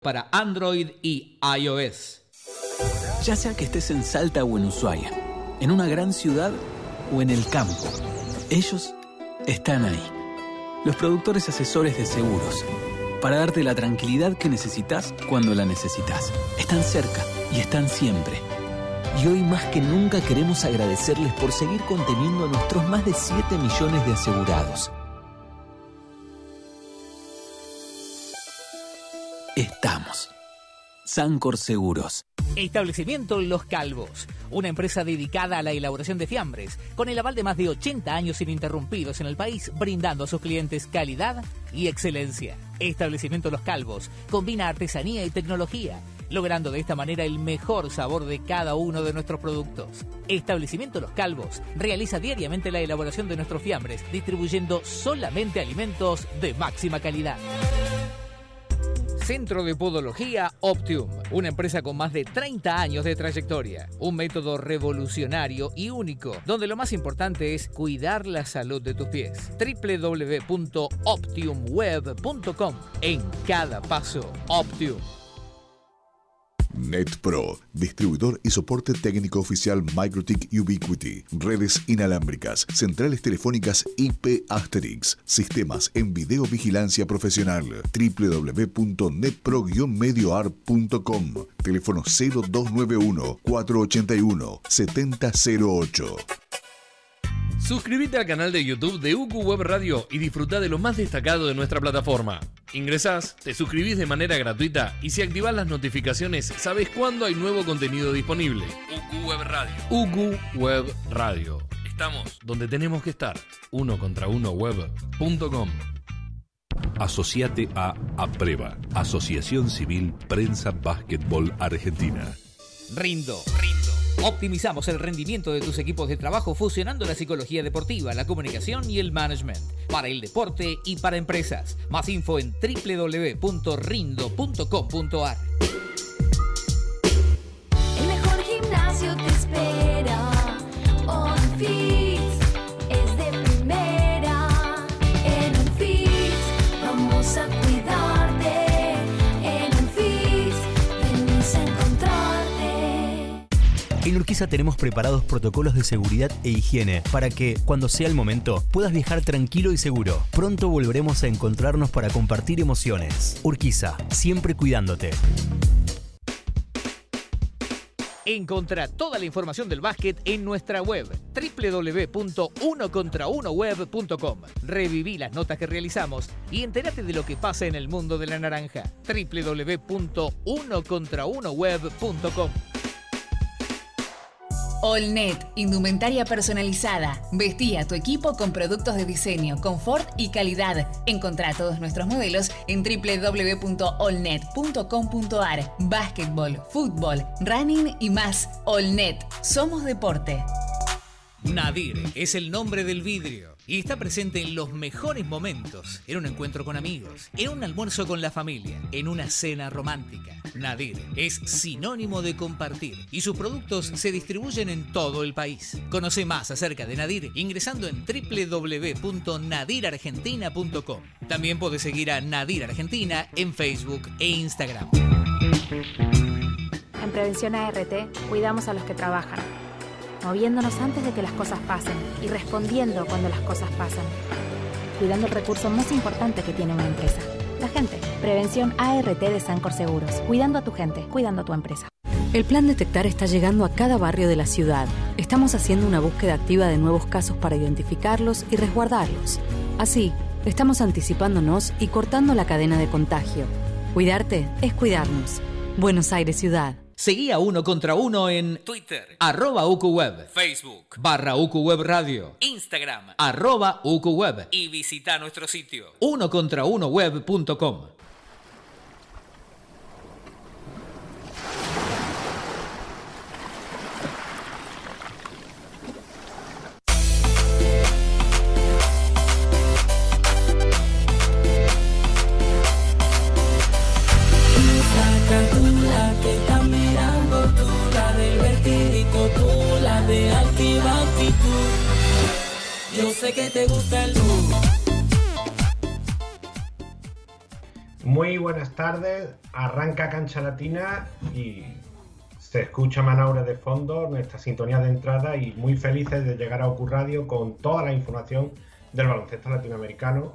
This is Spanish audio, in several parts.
para Android y iOS. Ya sea que estés en Salta o en Ushuaia, en una gran ciudad o en el campo, ellos están ahí. Los productores asesores de seguros, para darte la tranquilidad que necesitas cuando la necesitas. Están cerca y están siempre. Y hoy más que nunca queremos agradecerles por seguir conteniendo a nuestros más de 7 millones de asegurados. Estamos. Sancor Seguros. Establecimiento Los Calvos, una empresa dedicada a la elaboración de fiambres, con el aval de más de 80 años ininterrumpidos en el país, brindando a sus clientes calidad y excelencia. Establecimiento Los Calvos combina artesanía y tecnología, logrando de esta manera el mejor sabor de cada uno de nuestros productos. Establecimiento Los Calvos realiza diariamente la elaboración de nuestros fiambres, distribuyendo solamente alimentos de máxima calidad. Centro de Podología Optium, una empresa con más de 30 años de trayectoria, un método revolucionario y único, donde lo más importante es cuidar la salud de tus pies. www.optiumweb.com En cada paso, Optium. NetPro, distribuidor y soporte técnico oficial MikroTik Ubiquiti, redes inalámbricas, centrales telefónicas IP Asterix, sistemas en videovigilancia profesional, www.netpro-medioar.com, teléfono 0291 481 7008. Suscríbete al canal de YouTube de UQ Web Radio y disfruta de lo más destacado de nuestra plataforma. Ingresás, te suscribís de manera gratuita y si activás las notificaciones sabes cuándo hay nuevo contenido disponible. UQ Web Radio. UQ Web Radio. Estamos donde tenemos que estar. Uno contra uno web.com. Asociate a APREVA, Asociación Civil Prensa Básquetbol Argentina. Rindo, rindo. Optimizamos el rendimiento de tus equipos de trabajo fusionando la psicología deportiva, la comunicación y el management para el deporte y para empresas. Más info en www.rindo.com.ar. Urquiza tenemos preparados protocolos de seguridad e higiene para que, cuando sea el momento, puedas viajar tranquilo y seguro. Pronto volveremos a encontrarnos para compartir emociones. Urquiza, siempre cuidándote. Encontra toda la información del básquet en nuestra web www.unocontraunoweb.com. Reviví las notas que realizamos y entérate de lo que pasa en el mundo de la naranja. www.unocontraunoweb.com. Allnet, indumentaria personalizada. Vestí a tu equipo con productos de diseño, confort y calidad. Encontrá todos nuestros modelos en www.allnet.com.ar. Básquetbol, fútbol, running y más. Allnet, somos deporte. Nadir es el nombre del vidrio y está presente en los mejores momentos, en un encuentro con amigos, en un almuerzo con la familia, en una cena romántica. Nadir es sinónimo de compartir y sus productos se distribuyen en todo el país. Conoce más acerca de Nadir ingresando en www.nadirargentina.com. También puedes seguir a Nadir Argentina en Facebook e Instagram. En Prevención ART cuidamos a los que trabajan, moviéndonos antes de que las cosas pasen y respondiendo cuando las cosas pasan. Cuidando el recurso más importante que tiene una empresa, la gente. Prevención ART de Sancor Seguros. Cuidando a tu gente, cuidando a tu empresa. El plan Detectar está llegando a cada barrio de la ciudad. Estamos haciendo una búsqueda activa de nuevos casos para identificarlos y resguardarlos. Así, estamos anticipándonos y cortando la cadena de contagio. Cuidarte es cuidarnos. Buenos Aires Ciudad. Seguí a Uno contra Uno en Twitter, arroba UQWeb, Facebook, barra UQWeb Radio, Instagram, arroba UQWeb y visita nuestro sitio, unocontraunoweb.com. Que de. Yo sé que te gusta el. Muy buenas tardes arranca cancha latina y se escucha Manaure de fondo, nuestra sintonía de entrada y muy felices de llegar a Ocu Radio con toda la información del baloncesto latinoamericano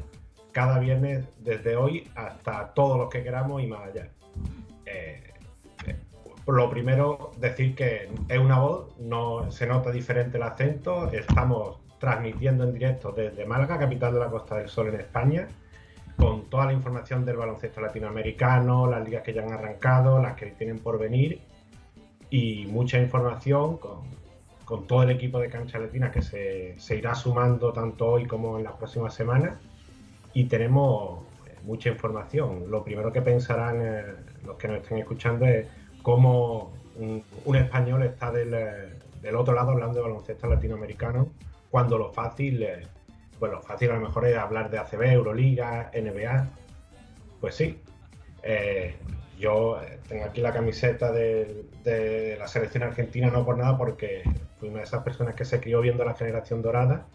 cada viernes desde hoy hasta todos los que queramos y más allá. Eh, lo primero, decir que es una voz, no se nota diferente el acento, estamos transmitiendo en directo desde Málaga, capital de la Costa del Sol en España, con toda la información del baloncesto latinoamericano, las ligas que ya han arrancado, las que tienen por venir y mucha información con, con todo el equipo de cancha latina que se, se irá sumando tanto hoy como en las próximas semanas y tenemos eh, mucha información. Lo primero que pensarán eh, los que nos estén escuchando es cómo un, español está del, eh, otro lado hablando de baloncesto latinoamericano, cuando lo fácil, eh, pues lo fácil a lo mejor es hablar de ACB, Euroliga, NBA. Pues sí. Eh, yo tengo aquí la camiseta de, de la selección argentina, no por nada, porque fui una de esas personas que se crió viendo la generación dorada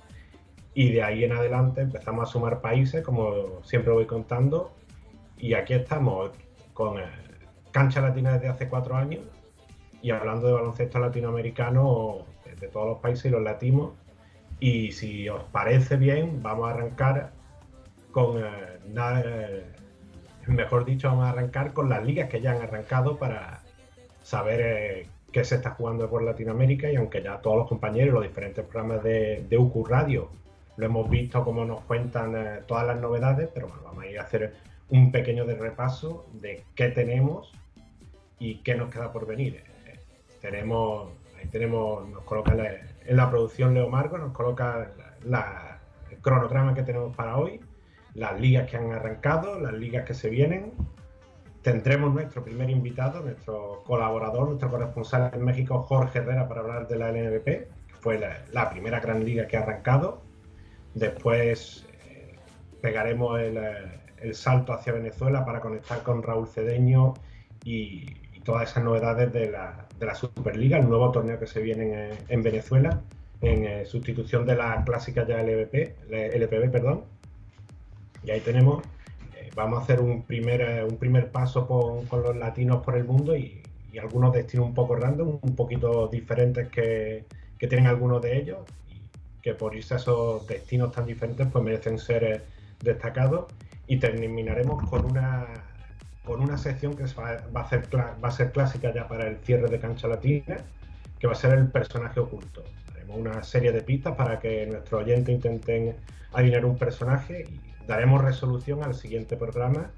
y de ahí en adelante empezamos a sumar países, como siempre voy contando, y aquí estamos con eh, cancha latina desde hace cuatro años y hablando de baloncesto latinoamericano de todos los países y los latinos. Y si os parece bien, vamos a arrancar con, eh, eh, mejor dicho, vamos a arrancar con las ligas que ya han arrancado para saber eh, qué se está jugando por Latinoamérica y aunque ya todos los compañeros, los diferentes programas de, de UQ Radio, lo hemos visto como nos cuentan todas las novedades, pero bueno, vamos a ir a hacer un pequeño de repaso de qué tenemos y qué nos queda por venir. Eh, tenemos, ahí tenemos, nos coloca la, en la producción Leo Marco, nos coloca la, la- el cronograma que tenemos para hoy, las ligas que han arrancado, las ligas que se vienen. Tendremos nuestro primer invitado, nuestro colaborador, nuestro corresponsal en México, Jorge Herrera, para hablar de la LNBP, que fue la, la primera gran liga que ha arrancado. Después eh, pegaremos el, eh, el salto hacia Venezuela para conectar con Raúl Cedeño y todas esas novedades de la, de la Superliga, el nuevo torneo que se viene en, en Venezuela, en eh, sustitución de la clásica ya LVP, LPB, perdón. Y ahí tenemos, eh, vamos a hacer un primer, eh, un primer paso con, con los latinos por el mundo y, y algunos destinos un poco random, un poquito diferentes que, que tienen algunos de ellos que por irse a esos destinos tan diferentes pues merecen ser destacados y terminaremos con una con una sección que va, a ser clásica ya para el cierre de cancha latina que va a ser el personaje oculto haremos una serie de pistas para que nuestros oyentes intenten adivinar un personaje y daremos resolución al siguiente programa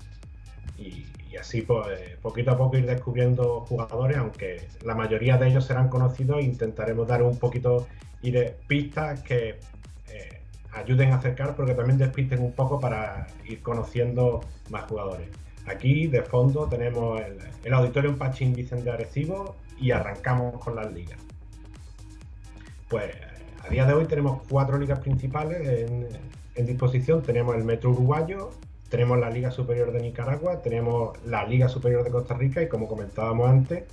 y, así pues, eh, poquito a poco ir descubriendo jugadores, aunque la mayoría de ellos serán conocidos e intentaremos dar un poquito de pistas que eh, ayuden a acercar, pero que también despisten un poco para ir conociendo más jugadores. Aquí de fondo tenemos el, el Auditorio Pachín Vicente Arecibo y arrancamos con las ligas. Pues a día de hoy tenemos cuatro ligas principales en, disposición. Tenemos el Metro Uruguayo, tenemos la Liga Superior de Nicaragua, tenemos la Liga Superior de Costa Rica y como comentábamos antes,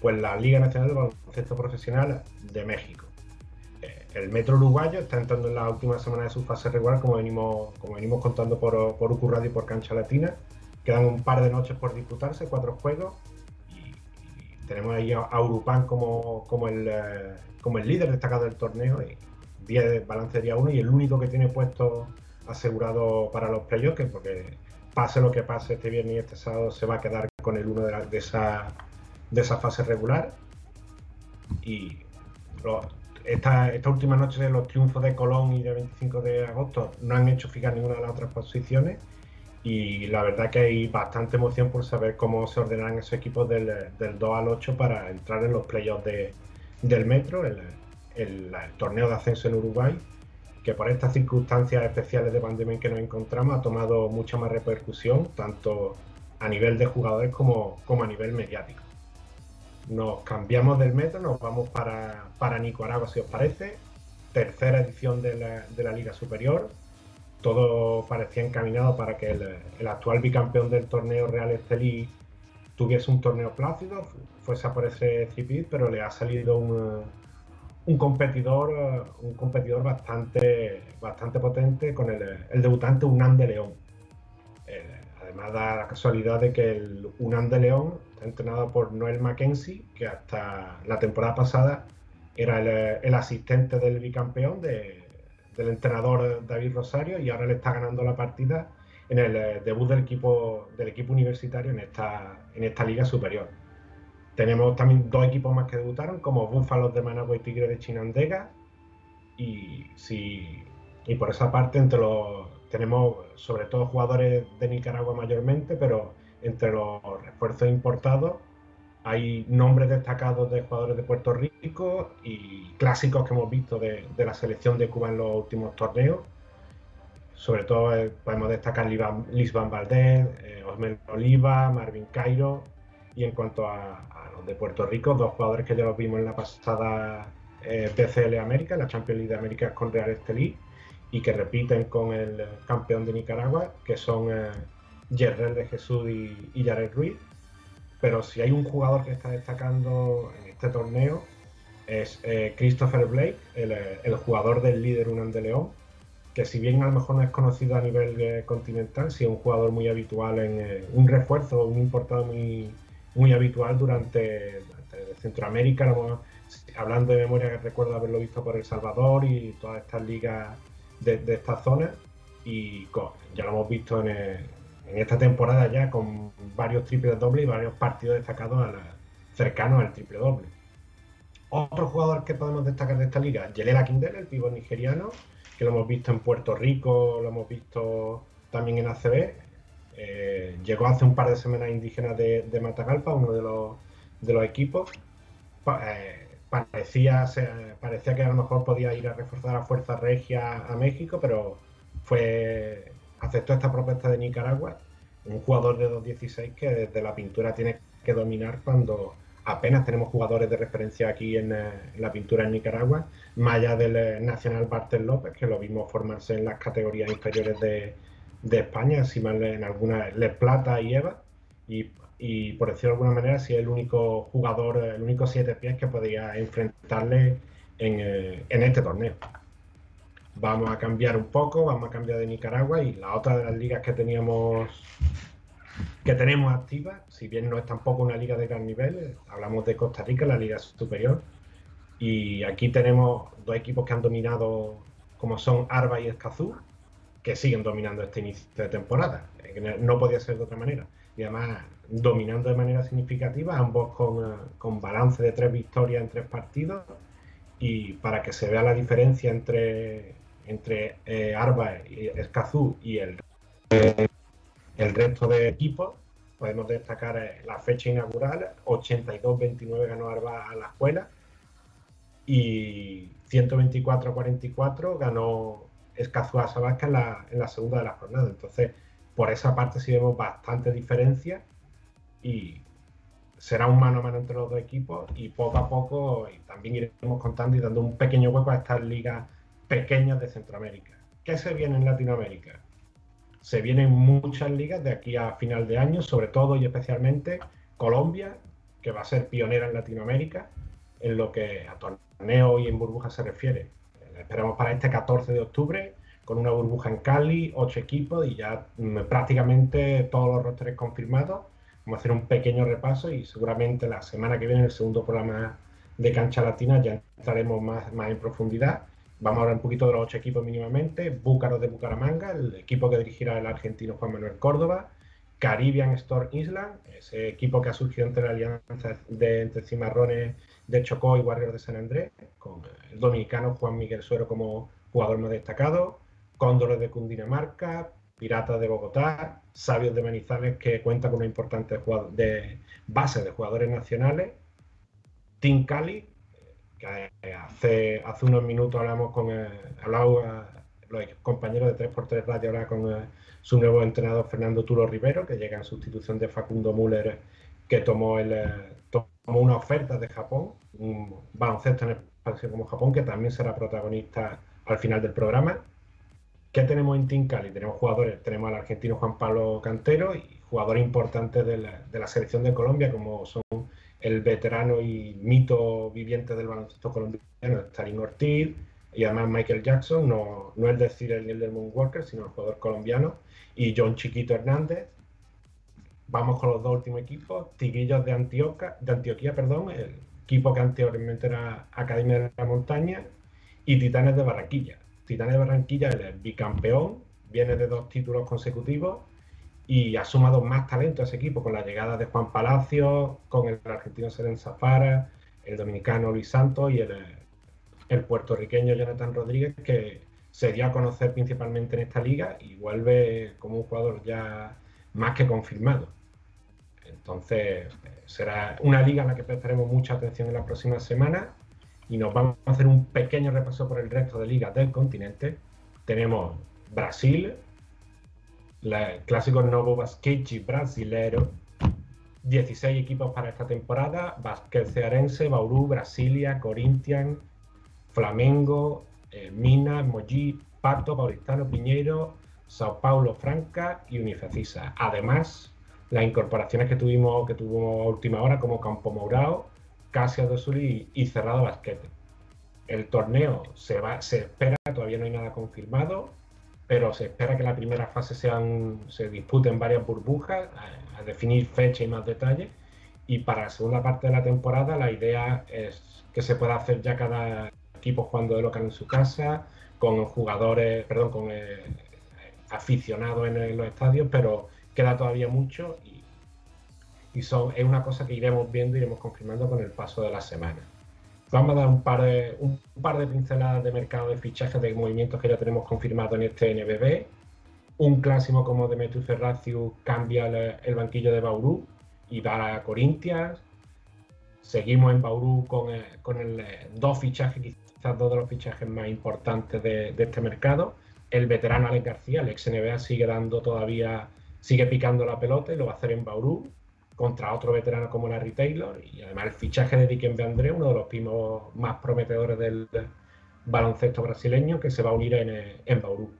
pues la Liga Nacional de Baloncesto Profesional de México. Eh, El Metro Uruguayo está entrando en la última semana de su fase regular, como venimos, como venimos contando por, por UQ Radio y por Cancha Latina. Quedan un par de noches por disputarse, cuatro juegos. Y, tenemos ahí a, a Urupan como, como, el, eh, como el líder destacado del torneo. Y 10 de balance de día 1 y el único que tiene puesto asegurado para los playoffs, que porque pase lo que pase este viernes y este sábado, se va a quedar con el uno de, la- de esa, de esa fase regular. Y esta, esta última noche de los triunfos de Colón y de 25 de agosto no han hecho fijar ninguna de las otras posiciones y la verdad que hay bastante emoción por saber cómo se ordenarán esos equipos del, del 2 al 8 para entrar en los playoffs de, del Metro, el torneo de ascenso en Uruguay, que por estas circunstancias especiales de pandemia en que nos encontramos ha tomado mucha más repercusión, tanto a nivel de jugadores como, como a nivel mediático. Nos cambiamos del metro, nos vamos para, para Nicaragua, si os parece. Tercera edición de la, de la Liga Superior. Todo parecía encaminado para que el, el actual bicampeón del torneo Real Estelí tuviese un torneo plácido, fuese a por ese CIPID, pero le ha salido un, un competidor, un competidor bastante, bastante potente con el, el debutante Unán de León. Eh, además da la casualidad de que el UNAM de León está entrenado por Noel Mackenzie, que hasta la temporada pasada era el, el asistente del bicampeón, de- del entrenador David Rosario, y ahora le está ganando la partida en el eh, debut del equipo, del equipo universitario en esta, en esta liga superior. Tenemos también dos equipos más que debutaron, como Búfalos de Managua y Tigre de Chinandega. Y, si, y por esa parte, entre los, tenemos sobre todo jugadores de Nicaragua mayormente, pero entre los refuerzos importados hay nombres destacados de jugadores de Puerto Rico y clásicos que hemos visto de, la selección de Cuba en los últimos torneos. Sobre todo eh, podemos destacar Lisban Valdés, eh, Oliva, Marvin Cairo. Y en cuanto a, los de Puerto Rico, dos jugadores que ya los vimos en la pasada eh, América, la Champions League de América con Real Estelí, y que repiten con el eh, campeón de Nicaragua, que son eh, Yerrel de Jesús y, y Yared Ruiz. Pero si hay un jugador que está destacando en este torneo es eh, Christopher Blake, el, eh, el jugador del líder Unam de León, que si bien a lo mejor no es conocido a nivel eh, continental, sí es un jugador muy habitual en un refuerzo, un importado muy, muy habitual durante, Centroamérica. hablando de memoria, recuerdo haberlo visto por El Salvador y todas estas ligas de, de esta zona. Y ya lo hemos visto en, eh, en esta temporada ya con varios triples dobles y varios partidos destacados cercanos al triple doble. Otro jugador que podemos destacar de esta liga, Yelela Kindle, el pívot nigeriano, que lo hemos visto en Puerto Rico, lo hemos visto también en ACB. Eh, llegó hace un par de semanas indígenas de, de Matagalpa, uno de los, de los equipos. Eh, parecía, parecía que a lo mejor podía ir a reforzar a Fuerza Regia a México, pero fue aceptó esta propuesta de Nicaragua. Un jugador de 2.16 que desde la pintura tiene que dominar cuando apenas tenemos jugadores de referencia aquí en, eh, la pintura en Nicaragua, más allá del eh, Nacional Bartel López, que lo vimos formarse en las categorías inferiores de, de España, encima en algunas Les Plata y Eva, y, y por decirlo de alguna manera, sí es el único jugador, el único siete pies que podía enfrentarle en, eh, en este torneo. Vamos a cambiar un poco, vamos a cambiar de Nicaragua y la otra de las ligas que teníamos que tenemos activa, si bien no es tampoco una liga de gran nivel, eh, hablamos de Costa Rica, la liga superior, y aquí tenemos dos equipos que han dominado, como son Arba y Escazú, que siguen dominando este inicio de temporada, no- podía ser de otra manera, y además dominando de manera significativa, ambos con, con balance de tres victorias en tres partidos, y para que se vea la diferencia entre, entre eh, Arba Escazú y el el resto de equipos, podemos destacar eh, la fecha inaugural, 82-29 ganó Arba a la escuela y 124-44 ganó Escazú a Sabasca en la, en la segunda de la jornada. Entonces, por esa parte sí vemos bastante diferencia y será un mano a mano entre los dos equipos y poco a poco también iremos contando y dando un pequeño hueco a estas ligas pequeñas de Centroamérica. ¿Qué se viene en Latinoamérica? se vienen muchas ligas de aquí a final de año, sobre todo y especialmente Colombia, que va a ser pionera en Latinoamérica en lo que a torneo y en burbuja se refiere. La esperamos para este 14 de octubre con una burbuja en Cali, ocho equipos y ya mm, prácticamente todos los rosters confirmados. Vamos a hacer un pequeño repaso y seguramente la semana que viene, en el segundo programa de Cancha Latina, ya entraremos más, más en profundidad. Vamos a hablar un poquito de los ocho equipos mínimamente. Búcaros de Bucaramanga, el equipo que dirigirá el argentino Juan Manuel Córdoba. Caribbean Store Island, ese equipo que ha surgido entre la alianza de, entre Cimarrones de Chocó y Warriors de San Andrés, con el dominicano Juan Miguel Suero como jugador más destacado. Cóndores de Cundinamarca, Piratas de Bogotá, Sabios de Manizales, que cuenta con una importante base de jugadores nacionales. Team Cali, eh, hace, hace unos minutos hablamos con eh, hablaba, eh, los compañeros de 3x3 Radio ahora con eh, su nuevo entrenador Fernando Tulo Rivero, que llega en sustitución de Facundo Müller, que tomó, el, tomó una oferta de Japón, un baloncesto en expansión como Japón, que también será protagonista al final del programa. ¿Qué tenemos en Team? Tenemos jugadores, tenemos al argentino Juan Pablo Cantero y jugadores importantes de la, de la selección de Colombia, como son el veterano y mito viviente del baloncesto colombiano, Stalin Ortiz, y además Michael Jackson, no, no el decir el del Moonwalker, sino el jugador colombiano, y John Chiquito Hernández, Vamos con los dos últimos equipos, Tigrillos de Antioquia, de Antioquía, perdón, el equipo que anteriormente era Academia de la Montaña, y Titanes de Barranquilla. Titanes de Barranquilla es el bicampeón, viene de dos títulos consecutivos y ha sumado más talento a ese equipo con la llegada de Juan Palacio, con el argentino Seren Zafara, el dominicano Luis Santos y el, el puertorriqueño Jonathan Rodríguez, que se dio a conocer principalmente en esta liga y vuelve como un jugador ya más que confirmado. Entonces, será una liga a la que prestaremos mucha atención en la próxima semana y nos vamos a hacer un pequeño repaso por el resto de ligas del continente. Tenemos Brasil, la- el clásico Novo Basquete brasilero, 16 equipos para esta temporada, Basquet Cearense, Bauru, Brasilia, Corinthians, Flamengo, eh, Minas, Pato, Paulistano, Piñeiro, Sao Paulo, Franca y Unifacisa. Además, las incorporaciones que tuvimos que tuvimos a última hora como Campo Mourao, Casia do Sul y, y Cerrado Basquete. El torneo se, va, se espera, todavía no hay nada confirmado, pero se espera que la primera fase sean, se disputen varias burbujas, a, definir fecha y más detalles. Y para la segunda parte de la temporada la idea es que se pueda hacer ya cada equipo jugando de local en su casa, con jugadores, perdón, con eh, aficionados en, en los estadios, pero queda todavía mucho y, y son, es una cosa que iremos viendo, iremos confirmando con el paso de la semana. Vamos a dar un par de, un par de pinceladas de mercado de fichajes de movimientos que ya tenemos confirmado en este NBB. Un clásico como Demetrius Ferraciu cambia el, el banquillo de Bauru y va a Corinthians. Seguimos en Bauru con, eh, con el, eh, dos fichajes, quizás dos de los fichajes más importantes de, de este mercado. El veterano Alex García, el ex NBA, sigue dando todavía, sigue picando la pelota y lo va a hacer en Bauru contra otro veterano como Larry Taylor y además el fichaje de Dikembe André, uno de los primos más prometedores del baloncesto brasileño que se va a unir en, en Bauru.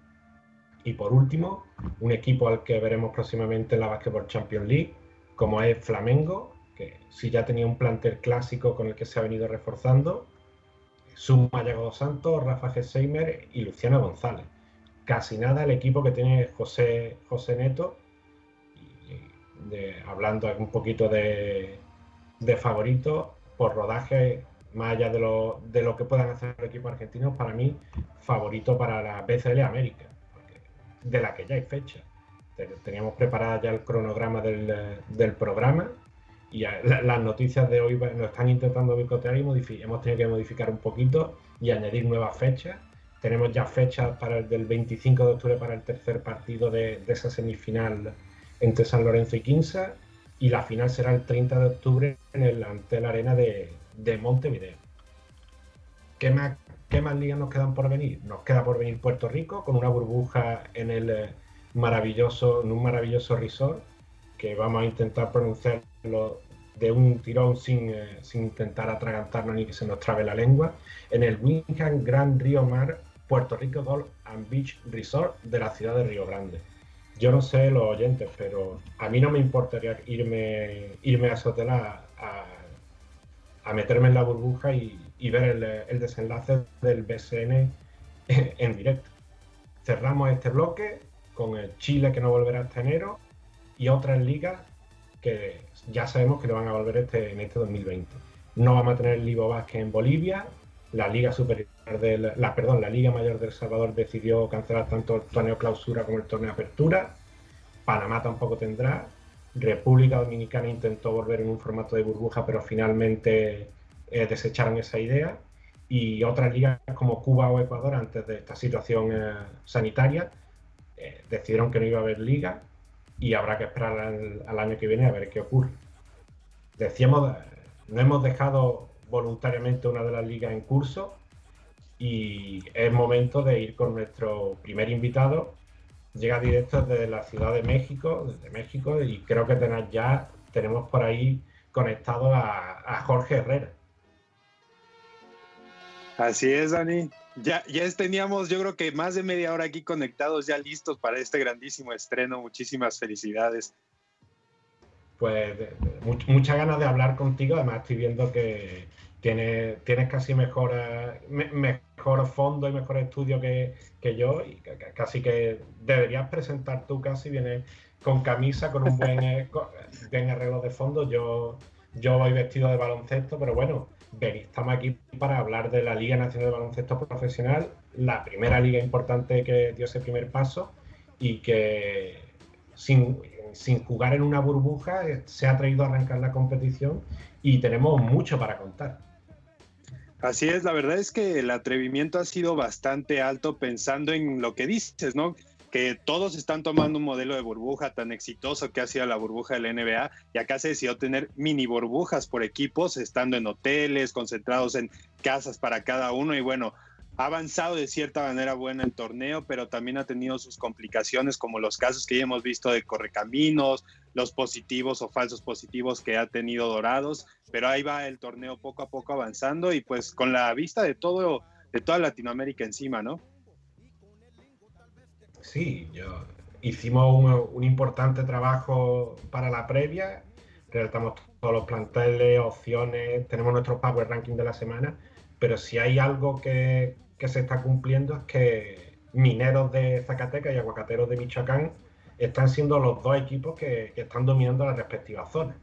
Y por último, un equipo al que veremos próximamente en la Basketball Champions League, como es Flamengo, que si ya tenía un plantel clásico con el que se ha venido reforzando, suma Yago dos Santos, Rafa Gesseimer y Luciano González. Casi nada el equipo que tiene José, José Neto, de- hablando un poquito de, de favoritos por rodaje, más allá de lo, de lo que puedan hacer los equipos argentinos, para mí, favorito para la BCL América, de la que ya hay fecha. Te- Teníamos preparada ya el cronograma del, programa y las noticias de hoy nos están intentando boicotear y hemos tenido que modificar un poquito y añadir nuevas fechas. Tenemos ya fechas para el del 25 de octubre para el tercer partido de esa semifinal entre San Lorenzo y Quinza y la final será el 30 de octubre en el Antel Arena de, de Montevideo. ¿Qué más, ¿Qué más ligas nos quedan por venir? Nos queda por venir Puerto Rico con una burbuja en el eh, maravilloso, en un maravilloso resort que vamos a intentar pronunciarlo de un tirón sin, eh, sin intentar atragantarnos ni que se nos trabe la lengua, en el Wingham Gran Río Mar Puerto Rico Golf and Beach Resort de la ciudad de Río Grande. Yo no sé los oyentes, pero a mí no me importaría irme, irme a ese hotel a, a- meterme en la burbuja y, ver el, desenlace del BSN en directo. Cerramos este bloque con el Chile que no volverá hasta enero y otras ligas que ya sabemos que no van a volver este, en este 2020. No vamos a tener el Libo Vázquez en Bolivia, la Liga Superior del, la, perdón, la Liga Mayor del Salvador decidió cancelar tanto el torneo clausura como el torneo apertura. Panamá tampoco tendrá. República Dominicana intentó volver en un formato de burbuja, pero finalmente eh, desecharon esa idea. Y otras ligas como Cuba o Ecuador, antes de esta situación eh, sanitaria, eh, decidieron que no iba a haber liga y habrá que esperar al, al año que viene a ver qué ocurre. Decíamos, eh, no hemos dejado voluntariamente una de las ligas en curso y es momento de ir con nuestro primer invitado. Llega directo desde la Ciudad de México, desde México, y creo que tenés ya tenemos por ahí conectado a, a Jorge Herrera. Así es, Dani. Ya, ya teníamos, yo creo que más de media hora aquí conectados, ya listos para este grandísimo estreno. Muchísimas felicidades. Pues muchas ganas de hablar contigo. Además, estoy viendo que tienes, tienes casi mejor, me- mejor fondo y mejor estudio que, yo. Y ca- ca- casi que deberías presentar tú casi. Vienes, con camisa, con un buen, eh, con- buen arreglo de fondo. Yo, yo voy vestido de baloncesto, pero bueno, ven, estamos aquí para hablar de la Liga Nacional de Baloncesto Profesional, la primera liga importante que dio ese primer paso y que sin, sin jugar en una burbuja eh, se ha atrevido a arrancar la competición y tenemos mucho para contar. Así es, la verdad es que el atrevimiento ha sido bastante alto pensando en lo que dices, ¿no? Que todos están tomando un modelo de burbuja tan exitoso que ha sido la burbuja de la NBA y acá se decidió tener mini burbujas por equipos, estando en hoteles, concentrados en casas para cada uno y bueno, ha avanzado de cierta manera buena el torneo, pero también ha tenido sus complicaciones como los casos que ya hemos visto de correcaminos, los positivos o falsos positivos que ha tenido Dorados, pero ahí va el torneo poco a poco avanzando y pues con la vista de todo de toda Latinoamérica encima, ¿no? Sí, yo hicimos un, importante trabajo para la previa, redactamos todos los planteles, opciones, tenemos nuestro Power Ranking de la semana, pero si hay algo que, que se está cumpliendo es que mineros de Zacatecas y aguacateros de Michoacán están siendo los dos equipos que, están dominando las respectivas zonas.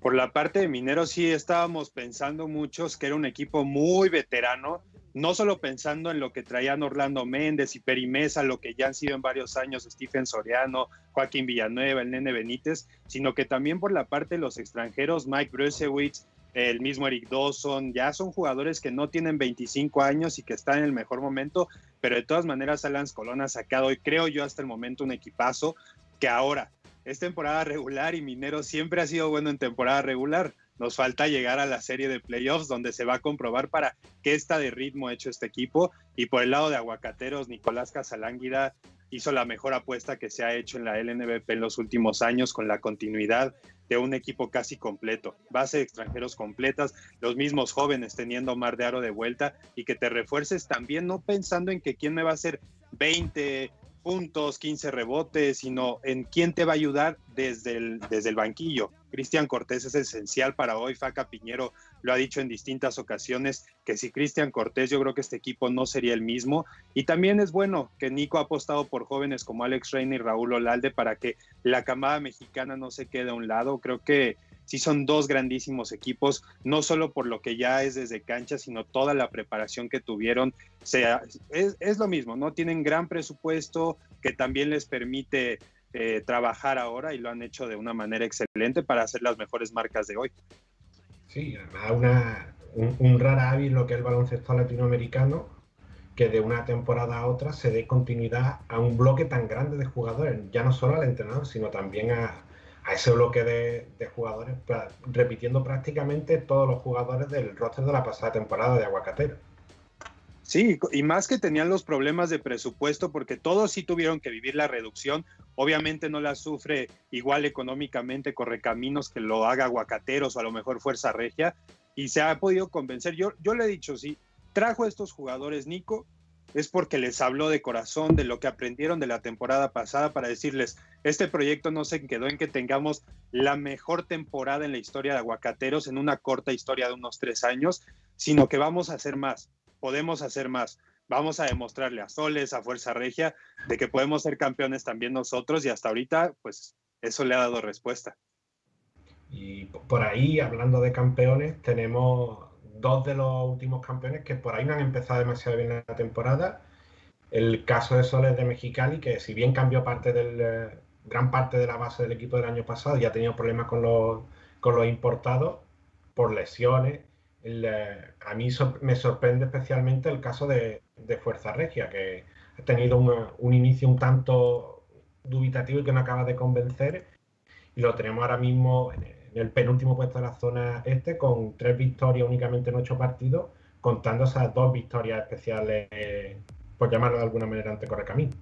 Por la parte de Mineros sí estábamos pensando muchos que era un equipo muy veterano, no solo pensando en lo que traían Orlando Méndez y Perimesa, lo que ya han sido en varios años Stephen Soriano, Joaquín Villanueva, el Nene Benítez, sino que también por la parte de los extranjeros, Mike Brusewitz, el mismo Eric Dawson, ya son jugadores que no tienen 25 años y que están en el mejor momento, pero de todas maneras Alan Colón ha sacado, y creo yo hasta el momento, un equipazo que ahora es temporada regular y Minero siempre ha sido bueno en temporada regular. Nos falta llegar a la serie de playoffs donde se va a comprobar para qué está de ritmo hecho este equipo. Y por el lado de Aguacateros, Nicolás Casalánguida hizo la mejor apuesta que se ha hecho en la LNBP en los últimos años con la continuidad de un equipo casi completo, base extranjeros completas, los mismos jóvenes teniendo Mar de Aro de vuelta y que te refuerces también no pensando en que quién me va a hacer 20 puntos, 15 rebotes, sino en quién te va a ayudar desde el, desde el banquillo. Cristian Cortés es esencial para hoy, Faca Piñero lo ha dicho en distintas ocasiones, que si Cristian Cortés yo creo que este equipo no sería el mismo. Y también es bueno que Nico ha apostado por jóvenes como Alex Reina y Raúl Olalde para que la camada mexicana no se quede a un lado. Creo que sí son dos grandísimos equipos, no solo por lo que ya es desde cancha, sino toda la preparación que tuvieron. sea, es, es lo mismo, ¿no? Tienen gran presupuesto que también les permite eh, trabajar ahora y lo han hecho de una manera excelente para hacer las mejores marcas de hoy. Sí, además una, un, un rara avis lo que es el baloncesto latinoamericano, que de una temporada a otra se dé continuidad a un bloque tan grande de jugadores, ya no solo al entrenador, sino también a, a ese bloque de, de jugadores, pra- repitiendo prácticamente todos los jugadores del roster de la pasada temporada de Aguacatero. Sí, y más que tenían los problemas de presupuesto, porque todos sí tuvieron que vivir la reducción. Obviamente no la sufre igual económicamente Correcaminos que lo haga Aguacateros o a lo mejor Fuerza Regia, y se ha podido convencer. Yo, yo le he dicho, sí, trajo a estos jugadores Nico, es porque les habló de corazón de lo que aprendieron de la temporada pasada para decirles, este proyecto no se quedó en que tengamos la mejor temporada en la historia de Aguacateros en una corta historia de unos tres años, sino que vamos a hacer más, podemos hacer más. Vamos a demostrarle a Soles, a Fuerza Regia, de que podemos ser campeones también nosotros y hasta ahorita, pues eso le ha dado respuesta. Y por ahí, hablando de campeones, tenemos dos de los últimos campeones que por ahí no han empezado demasiado bien la temporada. El caso de Soles de Mexicali, que si bien cambió parte del, eh, gran parte de la base del equipo del año pasado, ya ha tenido problemas con los, con los importados por lesiones. A mí me sorprende especialmente el caso de, Fuerza Regia, que ha tenido un inicio un tanto dubitativo y que no acaba de convencer. Y lo tenemos ahora mismo en el penúltimo puesto de la zona este, con tres victorias únicamente en ocho partidos, contando esas dos victorias especiales, por llamarlo de alguna manera, ante Correcamino.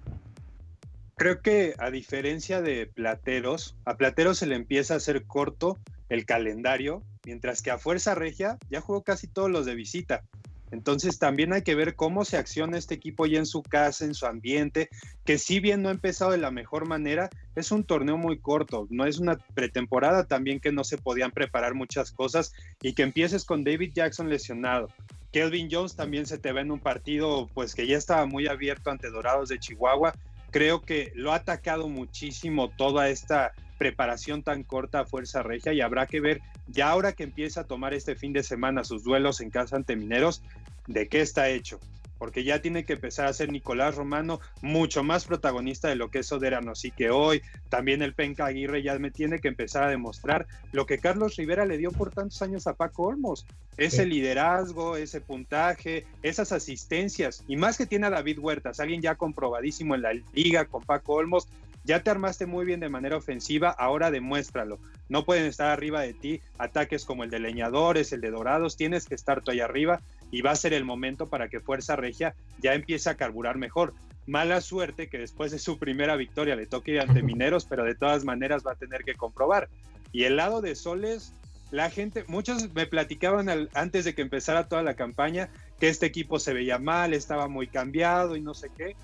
Creo que a diferencia de Plateros, a Plateros se le empieza a hacer corto el calendario, mientras que a Fuerza Regia ya jugó casi todos los de visita. Entonces también hay que ver cómo se acciona este equipo ya en su casa, en su ambiente, que si bien no ha empezado de la mejor manera, es un torneo muy corto, no es una pretemporada también que no se podían preparar muchas cosas y que empieces con David Jackson lesionado. Kelvin Jones también se te va en un partido pues que ya estaba muy abierto ante Dorados de Chihuahua. Creo que lo ha atacado muchísimo toda esta preparación tan corta a Fuerza Regia y habrá que ver ya ahora que empieza a tomar este fin de semana sus duelos en casa ante Mineros, de qué está hecho. Porque ya tiene que empezar a ser Nicolás Romano mucho más protagonista de lo que es Oderano. Así que hoy también el Penca Aguirre ya me tiene que empezar a demostrar lo que Carlos Rivera le dio por tantos años a Paco Olmos. Ese Sí. liderazgo, ese puntaje, esas asistencias. Y más que tiene a David Huertas, alguien ya comprobadísimo en la liga con Paco Olmos. Ya te armaste muy bien de manera ofensiva, ahora demuéstralo. No pueden estar arriba de ti ataques como el de Leñadores, el de Dorados, tienes que estar tú ahí arriba y va a ser el momento para que Fuerza Regia ya empiece a carburar mejor. Mala suerte que después de su primera victoria le toque ir ante Mineros, pero de todas maneras va a tener que comprobar. Y el lado de Soles, la gente, muchos me platicaban al- antes de que empezara toda la campaña que este equipo se veía mal, estaba muy cambiado y no sé qué.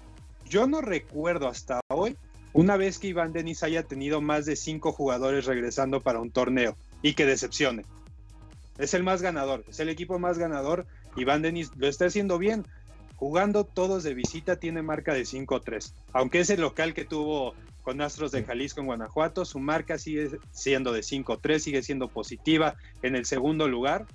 Yo no recuerdo hasta hoy una vez que Iván Denis haya tenido más de cinco jugadores regresando para un torneo y que decepcione. Es el más ganador, es el equipo más ganador. Iván Denis lo está haciendo bien. Jugando todos de visita tiene marca de 5-3. Aunque es el local que tuvo con Astros de Jalisco en Guanajuato, su marca sigue siendo de 5-3, sigue siendo positiva en el segundo lugar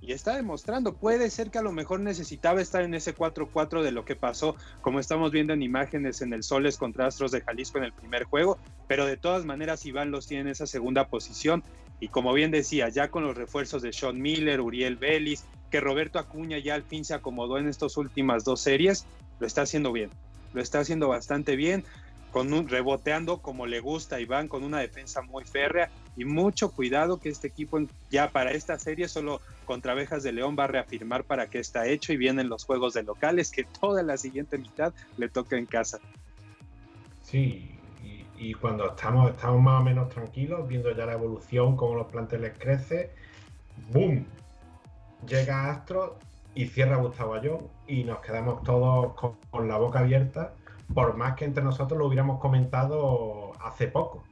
y está demostrando. Puede ser que a lo mejor necesitaba estar en ese 4-4 de lo que pasó, como estamos viendo en imágenes en el Soles contra Astros de Jalisco en el primer juego, pero de todas maneras Iván los tiene en esa segunda posición y como bien decía, ya con los refuerzos de Sean Miller, Uriel Vélez, que Roberto Acuña ya al fin se acomodó en estas últimas dos series, lo está haciendo bien, lo está haciendo bastante bien, con un reboteando como le gusta a Iván, con una defensa muy férrea y mucho cuidado que este equipo ya para esta serie solo contra Abejas de León va a reafirmar para qué está hecho y vienen los juegos de locales que toda la siguiente mitad le toca en casa. Sí, y, cuando estamos, estamos más o menos tranquilos, viendo ya la evolución, cómo los planteles crecen, ¡boom! Llega Astro y cierra Gustavo Ayón y nos quedamos todos con la boca abierta, por más que entre nosotros lo hubiéramos comentado hace poco.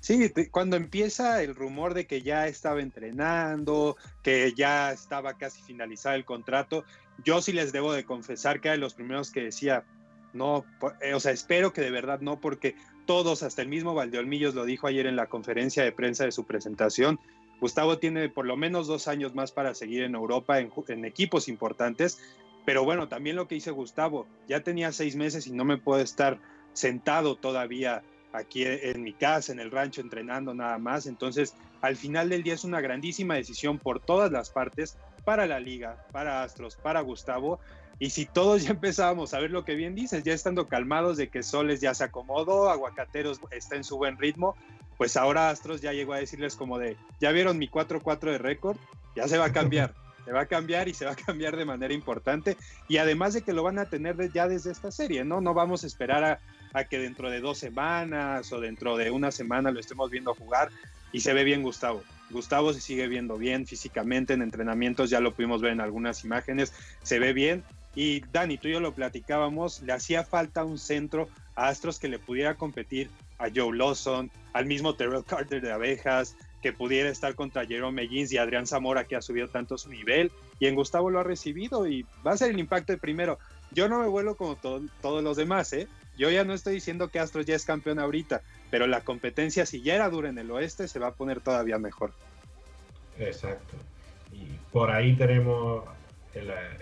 Sí, cuando empieza el rumor de que ya estaba entrenando, que ya estaba casi finalizado el contrato, yo sí les debo de confesar que era de los primeros que decía, no, eh, o sea, espero que de verdad no, porque todos, hasta el mismo Valdeolmillos lo dijo ayer en la conferencia de prensa de su presentación, Gustavo tiene por lo menos dos años más para seguir en Europa en equipos importantes, pero bueno, también lo que dice Gustavo, ya tenía seis meses y no me puedo estar sentado todavía aquí en mi casa, en el rancho, entrenando nada más. Entonces, al final del día es una grandísima decisión por todas las partes, para la liga, para Astros, para Gustavo. Y si todos ya empezábamos a ver lo que bien dices, ya estando calmados de que Soles ya se acomodó, Aguacateros está en su buen ritmo, pues ahora Astros ya llegó a decirles como de, ya vieron mi 4-4 de récord, ya se va a cambiar. Se va a cambiar y se va a cambiar de manera importante. Y además de que lo van a tener ya desde esta serie, ¿no? No vamos a esperar a, a que dentro de dos semanas o dentro de una semana lo estemos viendo jugar y se ve bien Gustavo. Gustavo se sigue viendo bien físicamente en entrenamientos, ya lo pudimos ver en algunas imágenes, se ve bien. Y Dani, tú y yo lo platicábamos, le hacía falta un centro a Astros que le pudiera competir a Joe Lawson, al mismo Terrell Carter de Abejas, que pudiera estar contra Jerome Higgins y Adrián Zamora, que ha subido tanto su nivel. Y en Gustavo lo ha recibido y va a ser el impacto de primero. Yo no me vuelo como to- todos los demás, ¿eh? Yo ya no estoy diciendo que Astros ya es campeón ahorita, pero la competencia, si ya era dura en el oeste, se va a poner todavía mejor. Exacto. Y por ahí tenemos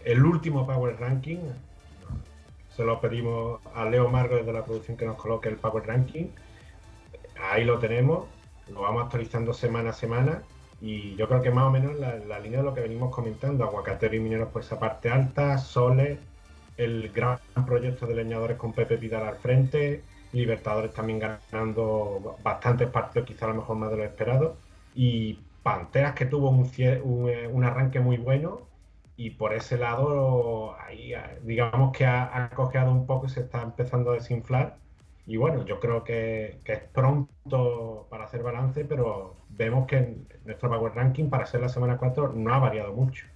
el, último Power Ranking. Se lo pedimos a Leo Margo desde la producción que nos coloque el Power Ranking. Ahí lo tenemos. Lo vamos actualizando semana a semana. Y yo creo que más o menos la, línea de lo que venimos comentando. Aguacatero y mineros por esa parte alta. Soles. El gran proyecto de leñadores con Pepe Pidal al frente. Libertadores también ganando bastantes partidos, quizá a lo mejor más de lo esperado. Y Panteras que tuvo un, eh, un arranque muy bueno y por ese lado eh, digamos que ha, ha cojeado un poco y se está empezando a desinflar y bueno yo creo que, es pronto para hacer balance pero vemos que nuestro Power Ranking para ser la semana 4 no ha variado mucho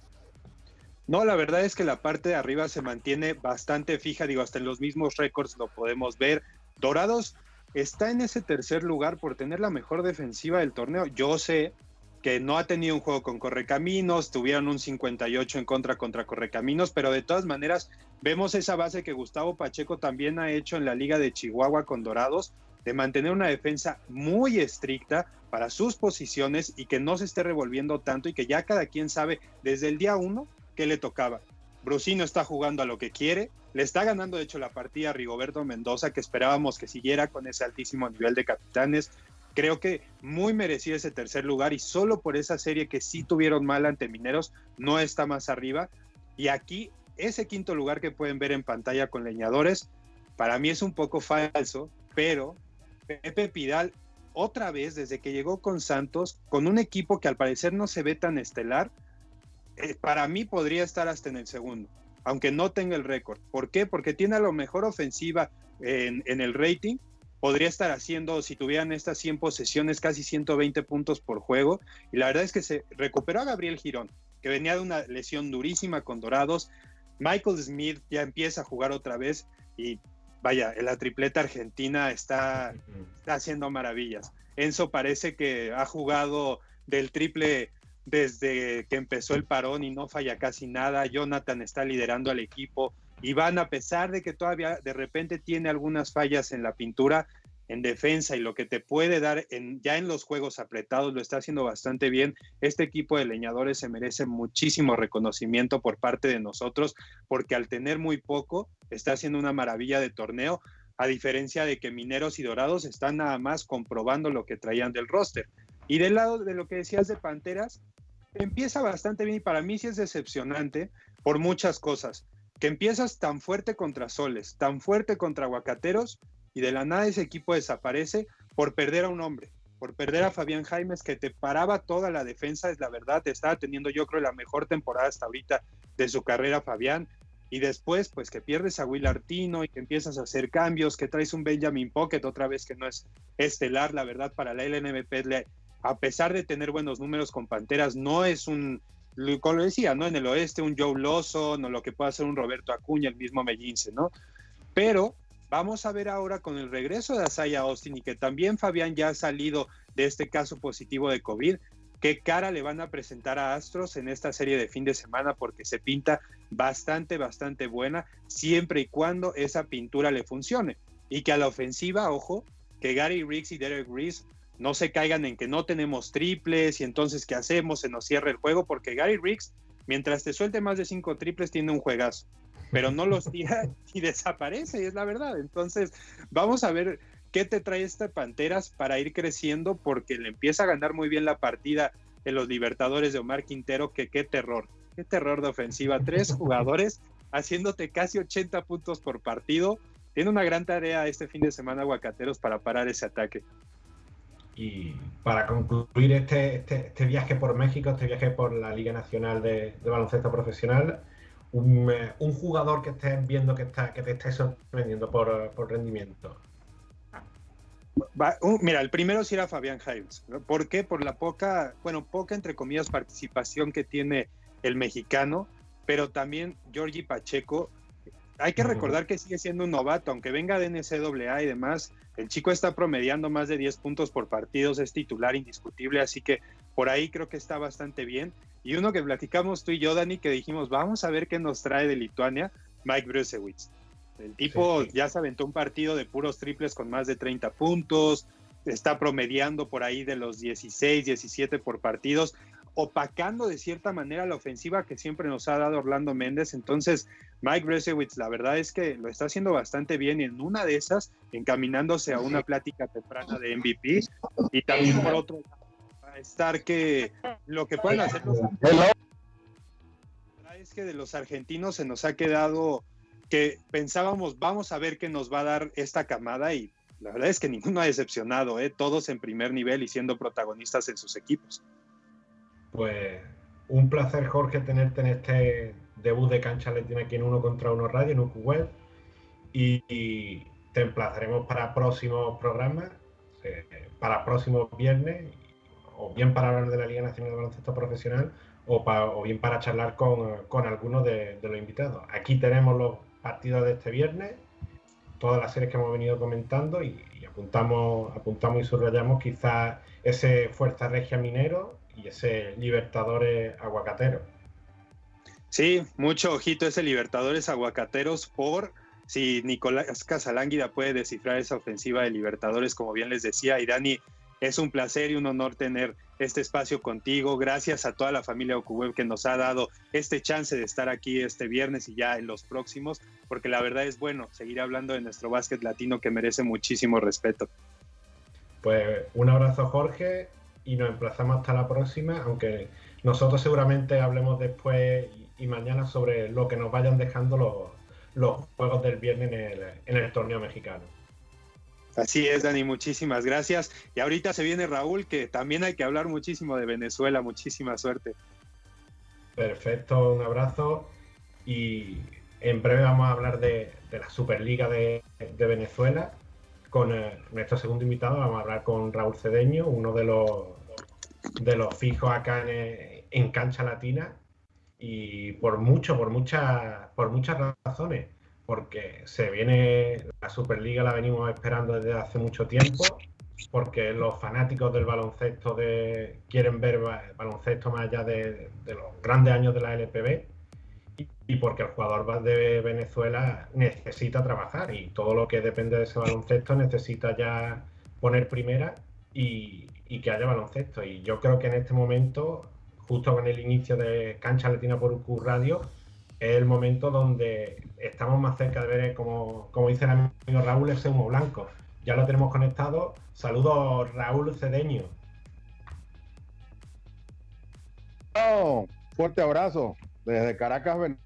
No, la verdad es que la parte de arriba se mantiene bastante fija, digo, hasta en los mismos récords lo podemos ver. Dorados está en ese tercer lugar por tener la mejor defensiva del torneo. Yo sé que no ha tenido un juego con Correcaminos, tuvieron un 58 en contra contra Correcaminos, pero de todas maneras vemos esa base que Gustavo Pacheco también ha hecho en la Liga de Chihuahua con Dorados, de mantener una defensa muy estricta para sus posiciones y que no se esté revolviendo tanto y que ya cada quien sabe desde el día uno qué le tocaba. Brusino está jugando a lo que quiere, le está ganando de hecho la partida a Rigoberto Mendoza, que esperábamos que siguiera con ese altísimo nivel de capitanes. Creo que muy merecido ese tercer lugar y solo por esa serie que sí tuvieron mal ante Mineros, no está más arriba. Y aquí, ese quinto lugar que pueden ver en pantalla con leñadores, para mí es un poco falso, pero Pepe Pidal, otra vez, desde que llegó con Santos, con un equipo que al parecer no se ve tan estelar, eh, para mí podría estar hasta en el segundo, aunque no tenga el récord. ¿Por qué? Porque tiene a lo mejor ofensiva en, en el rating, podría estar haciendo, si tuvieran estas 100 posesiones, casi 120 puntos por juego. Y la verdad es que se recuperó a Gabriel Girón, que venía de una lesión durísima con Dorados. Michael Smith ya empieza a jugar otra vez y vaya, la tripleta argentina está, está haciendo maravillas. Enzo parece que ha jugado del triple desde que empezó el parón y no falla casi nada. Jonathan está liderando al equipo. Iván, a pesar de que todavía de repente tiene algunas fallas en la pintura, en defensa y lo que te puede dar ya en los juegos apretados, lo está haciendo bastante bien. Este equipo de leñadores se merece muchísimo reconocimiento por parte de nosotros, porque al tener muy poco, está haciendo una maravilla de torneo, a diferencia de que Mineros y Dorados están nada más comprobando lo que traían del roster. Y del lado de lo que decías de Panteras, empieza bastante bien y para mí sí es decepcionante por muchas cosas. Que empiezas tan fuerte contra Soles, tan fuerte contra Aguacateros y de la nada ese equipo desaparece por perder a un hombre, por perder a Fabián Jaimes que te paraba toda la defensa, es la verdad, estaba teniendo yo creo la mejor temporada hasta ahorita de su carrera Fabián. Y después, pues que pierdes a Will Artino y que empiezas a hacer cambios, que traes un Benjamin Pocket otra vez que no es estelar, la verdad, para la LNBP, a pesar de tener buenos números con Panteras, no es un, como decía, ¿no? En el oeste, un Joe Lawson o lo que pueda ser un Roberto Acuña, el mismo Mellince, ¿no? Pero vamos a ver ahora con el regreso de Asaya Austin y que también Fabián ya ha salido de este caso positivo de COVID, qué cara le van a presentar a Astros en esta serie de fin de semana porque se pinta bastante, bastante buena, siempre y cuando esa pintura le funcione. Y que a la ofensiva, ojo, que Gary Riggs y Derek Reese no se caigan en que no tenemos triples y entonces ¿qué hacemos? Se nos cierra el juego porque Gary Riggs, mientras te suelte más de cinco triples, tiene un juegazo, pero no los tira y desaparece, es la verdad. Entonces, vamos a ver qué te trae esta Panteras para ir creciendo porque le empieza a ganar muy bien la partida en los Libertadores de Omar Quintero, que qué terror, qué terror de ofensiva. Tres jugadores haciéndote casi 80 puntos por partido. Tiene una gran tarea este fin de semana Aguacateros para parar ese ataque. Y para concluir este, este, este, viaje por México, este viaje por la Liga Nacional de, de Baloncesto Profesional, un, eh, un, jugador que estés viendo que, está, que te esté sorprendiendo por, por rendimiento. Uh, mira, el primero sí era Fabián Jaimes. ¿no? ¿Por qué? Por la poca, bueno, poca entre comillas participación que tiene el mexicano, pero también Georgie Pacheco. Hay que recordar que sigue siendo un novato, aunque venga de NCAA y demás, el chico está promediando más de 10 puntos por partidos, es titular indiscutible, así que por ahí creo que está bastante bien. Y uno que platicamos tú y yo, Dani, que dijimos, vamos a ver qué nos trae de Lituania, Mike Brusewitz. El tipo sí, sí. ya se aventó un partido de puros triples con más de 30 puntos, está promediando por ahí de los 16, 17 por partidos, opacando de cierta manera la ofensiva que siempre nos ha dado Orlando Méndez. Entonces, Mike Bresewitz, la verdad es que lo está haciendo bastante bien y en una de esas, encaminándose a una plática temprana de MVP. Y también por otro lado, estar que lo que pueden hacer los es que de los argentinos se nos ha quedado que pensábamos, vamos a ver qué nos va a dar esta camada y la verdad es que ninguno ha decepcionado, ¿eh? todos en primer nivel y siendo protagonistas en sus equipos. Pues un placer, Jorge, tenerte en este debut de cancha latina aquí en Uno contra Uno Radio, en UQ Web. Y, te emplazaremos para próximos programas, eh, para próximos viernes, o bien para hablar de la Liga Nacional de Baloncesto Profesional, o, o bien para charlar con, con algunos de, de, los invitados. Aquí tenemos los partidos de este viernes, todas las series que hemos venido comentando, y, y apuntamos, apuntamos y subrayamos quizás ese Fuerza Regia Minero y ese Libertadores aguacatero. Sí, mucho ojito ese Libertadores aguacateros por si Nicolás Casalánguida puede descifrar esa ofensiva de Libertadores, como bien les decía, y Dani, es un placer y un honor tener este espacio contigo. Gracias a toda la familia OcuWeb que nos ha dado este chance de estar aquí este viernes y ya en los próximos, porque la verdad es bueno seguir hablando de nuestro básquet latino que merece muchísimo respeto. Pues un abrazo Jorge y nos emplazamos hasta la próxima, aunque nosotros seguramente hablemos después y mañana sobre lo que nos vayan dejando los, los juegos del viernes en el, en el torneo mexicano. Así es, Dani, muchísimas gracias. Y ahorita se viene Raúl, que también hay que hablar muchísimo de Venezuela, muchísima suerte. Perfecto, un abrazo. Y en breve vamos a hablar de, de la Superliga de, de Venezuela. Con eh, nuestro segundo invitado vamos a hablar con Raúl Cedeño, uno de los, de los fijos acá en, en Cancha Latina. Y por mucho, por muchas, por muchas razones porque se viene la Superliga, la venimos esperando desde hace mucho tiempo, porque los fanáticos del baloncesto de, quieren ver baloncesto más allá de, de los grandes años de la LPB y, porque el jugador de Venezuela necesita trabajar y todo lo que depende de ese baloncesto necesita ya poner primera y, y que haya baloncesto. Y yo creo que en este momento, justo con el inicio de Cancha Latina por UQ Radio, es el momento donde estamos más cerca de ver, como, como dice el amigo Raúl, ese humo blanco. Ya lo tenemos conectado. Saludos, Raúl Cedeño. Oh, fuerte abrazo desde Caracas, Venezuela.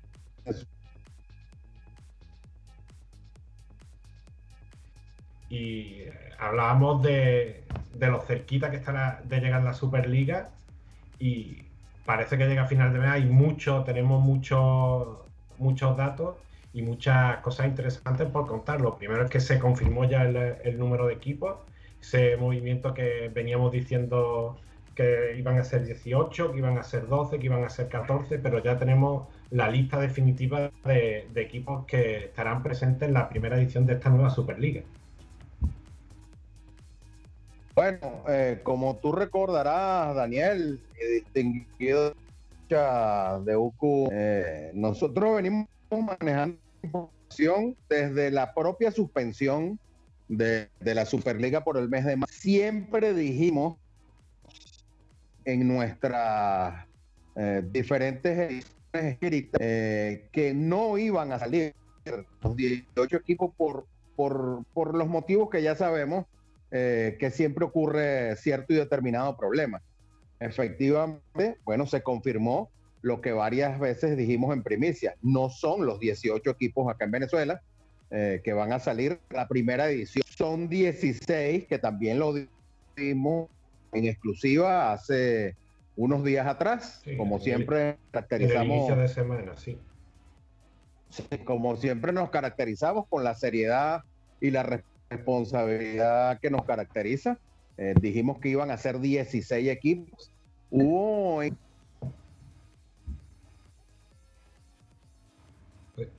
Y hablábamos de, de lo cerquita que está de llegar la Superliga y parece que llega a final de mes. Hay mucho, tenemos muchos muchos datos y muchas cosas interesantes por contar. Lo primero es que se confirmó ya el, el, número de equipos, ese movimiento que veníamos diciendo que iban a ser 18, que iban a ser 12, que iban a ser 14, pero ya tenemos la lista definitiva de, de equipos que estarán presentes en la primera edición de esta nueva Superliga. Bueno, eh, como tú recordarás, Daniel, distinguido de UCU, eh, nosotros venimos manejando información desde la propia suspensión de, la Superliga por el mes de marzo. Siempre dijimos en nuestras eh, diferentes ediciones escritas eh, que no iban a salir los 18 equipos por los motivos que ya sabemos eh, que siempre ocurre cierto y determinado problema. Efectivamente, bueno, se confirmó lo que varias veces dijimos en primicia. No son los 18 equipos acá en Venezuela eh, que van a salir la primera edición. Son 16 que también lo dimos en exclusiva hace unos días atrás. Sí, como siempre caracterizamos. inicio de semana, sí. Como siempre nos caracterizamos con la seriedad y la responsabilidad que nos caracteriza. Eh, dijimos que iban a ser 16 equipos. Hubo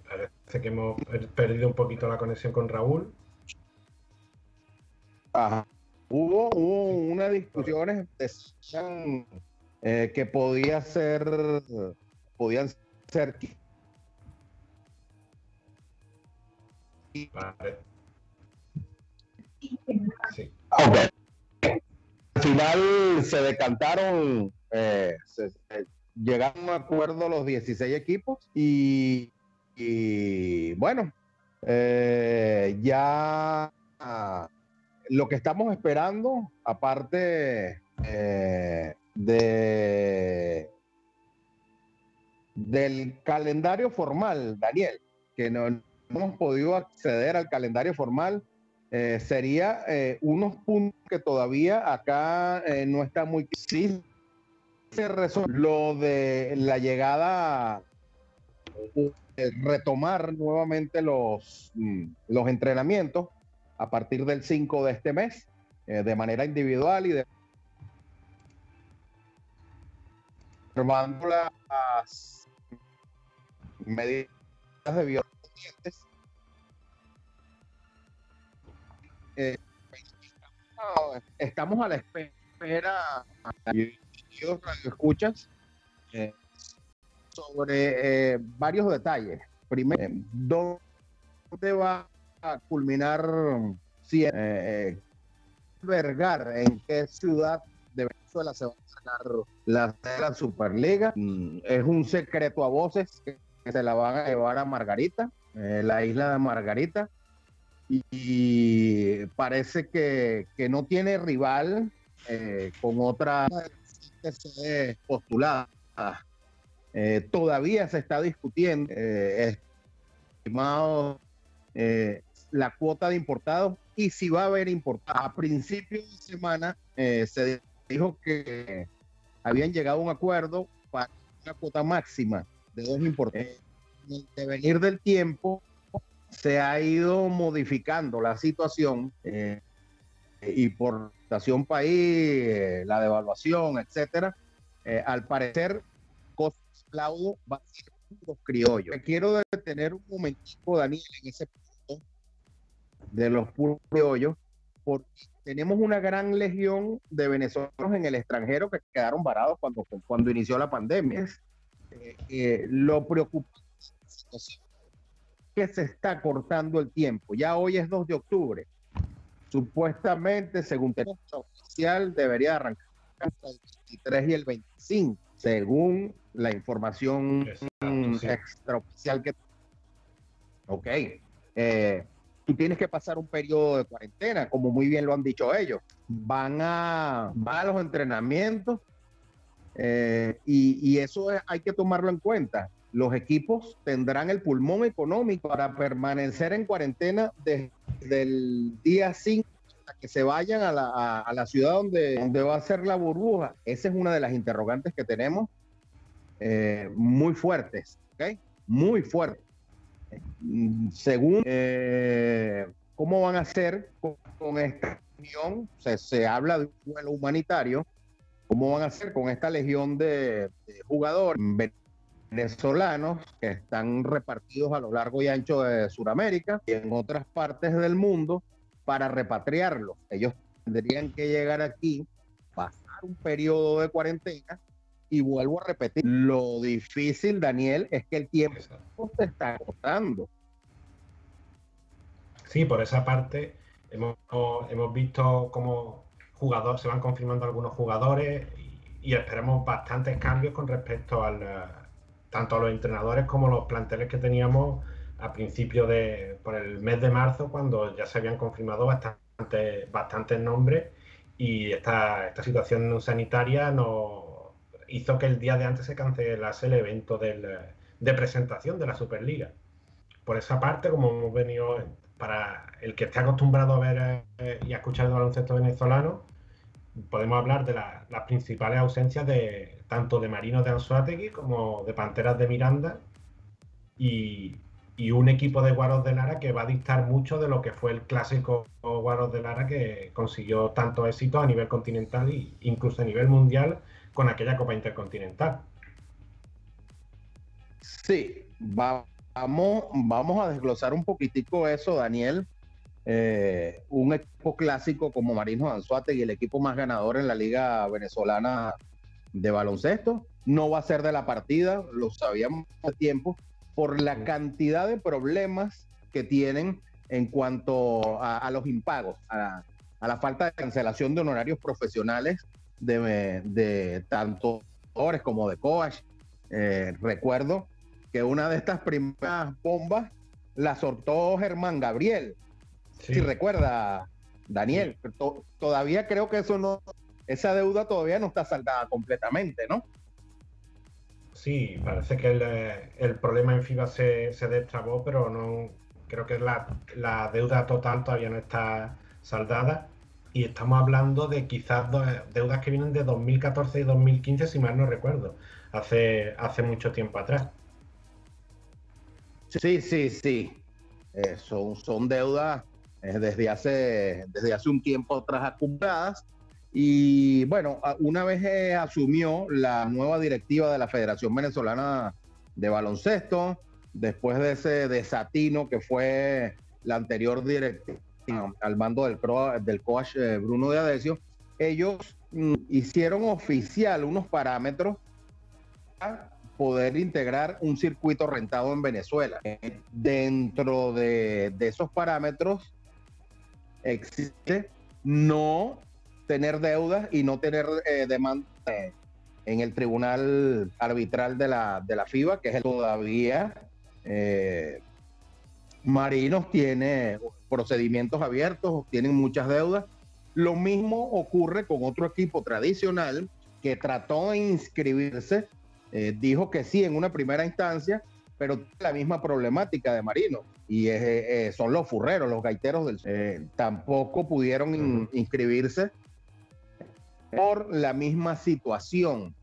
Parece que hemos perdido un poquito la conexión con Raúl. Ajá. Hubo, hubo unas discusiones eh, que podía ser, podían ser. Vale. Okay. Al final se decantaron, eh, llegaron a acuerdo los 16 equipos y bueno, eh, ya lo que estamos esperando, aparte eh, de del calendario formal, Daniel, que no, no, hemos podido acceder al calendario formal, eh, sería eh, unos puntos que todavía acá eh, no está muy... Sí, lo de la llegada retomar nuevamente los, mm, los entrenamientos a partir del 5 de este mes, de manera individual y de las medidas de violencia. Eh, estamos a la espera queridos escuchas, eh, sobre eh, varios detalles. Primero, ¿dónde va a culminar si eh, albergar en qué ciudad de Venezuela se va a sacar la, la Superliga? Mm, es un secreto a voces que, se la van a llevar a Margarita, la isla de Margarita. Y, y parece que, que no tiene rival eh, con otra postulada. Eh, todavía se está discutiendo, eh, estimado, eh, la cuota de importados y si va a haber importados. A principios de semana eh, se dijo que habían llegado a un acuerdo para una cuota máxima de dos importados. En el devenir del tiempo se ha ido modificando la situación eh, y por situación país, eh, la devaluación, etcétera, eh, al parecer, cosas Claudio va a ser los criollos. Me quiero detener un momentico, Daniel, en ese punto de los puros criollos, porque tenemos una gran legión de venezolanos en el extranjero que quedaron varados cuando, cuando inició la pandemia. Eh, eh, lo preocupante la situación que se está cortando el tiempo. Ya hoy es 2 de octubre. Supuestamente, según tenemos oficial, debería arrancar entre el 23 y el 25, según la información mm, extraoficial que. Ok. Eh, tú tienes que pasar un periodo de cuarentena, como muy bien lo han dicho ellos. Van a, van a los entrenamientos eh, y, y eso es- hay que tomarlo en cuenta. Los equipos tendrán el pulmón económico para permanecer en cuarentena desde el día 5 hasta que se vayan a la, a- la ciudad donde, donde va a ser la burbuja. Esa es una de las interrogantes que tenemos eh, muy fuertes, ¿ok? Muy fuertes. Según eh, cómo van a hacer con, esta unión, se, se habla de un vuelo humanitario, cómo van a hacer con esta legión de, de jugadores venezolanos que están repartidos a lo largo y ancho de Sudamérica y en otras partes del mundo para repatriarlos. Ellos tendrían que llegar aquí, pasar un periodo de cuarentena y vuelvo a repetir, lo difícil, Daniel, es que el tiempo se está agotando. Sí, por esa parte hemos, hemos visto cómo jugadores, se van confirmando algunos jugadores y, y esperamos bastantes cambios con respecto al, tanto a los entrenadores como a los planteles que teníamos a principio de, por el mes de marzo, cuando ya se habían confirmado bastante, bastantes nombres y esta, esta situación sanitaria nos hizo que el día de antes se cancelase el evento del, de presentación de la Superliga. Por esa parte, como hemos venido, para el que esté acostumbrado a ver eh, y a escuchar el baloncesto venezolano, podemos hablar de la- las principales ausencias de tanto de Marinos de Anzuategui como de Panteras de Miranda y, un equipo de Guaros de Lara que va a dictar mucho de lo que fue el clásico Guaros de Lara que consiguió tanto éxito a nivel continental e incluso a nivel mundial con aquella Copa Intercontinental. Sí, va- vamos, vamos a desglosar un poquitico eso, Daniel. Eh, un equipo clásico como Marinos Anzuategui, el equipo más ganador en la Liga Venezolana de Baloncesto, no va a ser de la partida, lo sabíamos hace tiempo, por la cantidad de problemas que tienen en cuanto a, a los impagos, a, a la falta de cancelación de honorarios profesionales de, de tanto jugadores como de coach. Eh, recuerdo que una de estas primeras bombas la soltó Germán Gabriel. Si recuerda, Daniel, to- todavía creo que eso no, esa deuda todavía no está saldada completamente, ¿no? Sí, parece que el, el problema en FIBA se, se destrabó, pero no creo que la, la deuda total todavía no está saldada. Y estamos hablando de quizás do- deudas que vienen de 2014 y 2015, si mal no recuerdo, hace, hace mucho tiempo atrás. Sí, sí, sí. Eh, son, son deudas desde, hace, desde hace un tiempo atrás acumuladas. Y bueno, una vez eh, asumió la nueva directiva de la Federación Venezolana de Baloncesto, después de ese desatino que fue la anterior directiva al mando del, cro- del coach eh, Bruno de Adesio, ellos mm, hicieron oficial unos parámetros para poder integrar un circuito rentado en Venezuela. Eh, Dentro de, de esos parámetros existe no tener deudas y no tener eh, demanda eh, en el tribunal arbitral de la, de la FIBA, que es el todavía eh, Marinos tiene procedimientos abiertos, tienen muchas deudas. Lo mismo ocurre con otro equipo tradicional que trató de inscribirse, dijo que sí en una primera instancia, pero la misma problemática de Marinos. Y es, eh, son los furreros, los gaiteros del eh, tampoco pudieron in- inscribirse por la misma situación.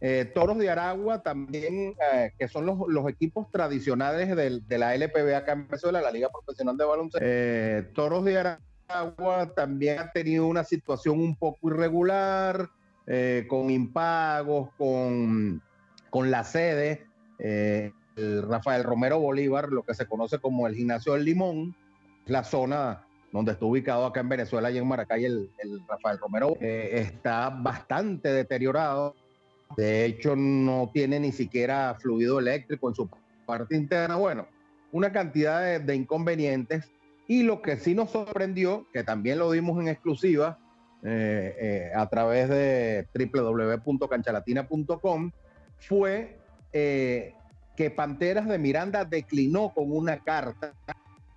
Eh, Toros de Aragua también, eh, que son los, los equipos tradicionales de la LPB acá en Venezuela, la Liga Profesional de Baloncesto. Toros de Aragua también ha tenido una situación un poco irregular, con impagos, con, con la sede. Eh, el Rafael Romero Bolívar, lo que se conoce como el Gimnasio del Limón, la zona donde está ubicado acá en Venezuela y en Maracay el, el Rafael Romero, eh, está bastante deteriorado. De hecho, no tiene ni siquiera fluido eléctrico en su parte interna. Bueno, una cantidad de, inconvenientes. Y lo que sí nos sorprendió, que también lo dimos en exclusiva eh, a través de www.canchalatina.com, fue que Panteras de Miranda declinó con una carta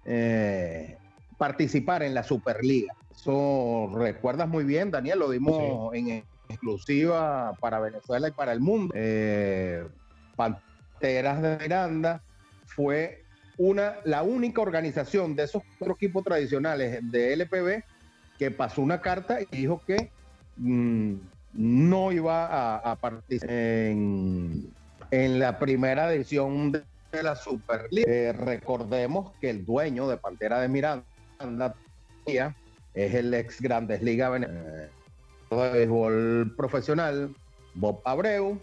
eh, participar en la Superliga. Eso recuerdas muy bien, Daniel, lo dimos en exclusiva para Venezuela y para el mundo. Eh, Panteras de Miranda fue una, la única organización de esos cuatro equipos tradicionales de LPB que pasó una carta y dijo que mm, no iba a, a participar en, en la primera edición de la Superliga. Eh, recordemos que el dueño de Pantera de Miranda es el ex Grandes Venezolana de béisbol profesional, Bob Abreu.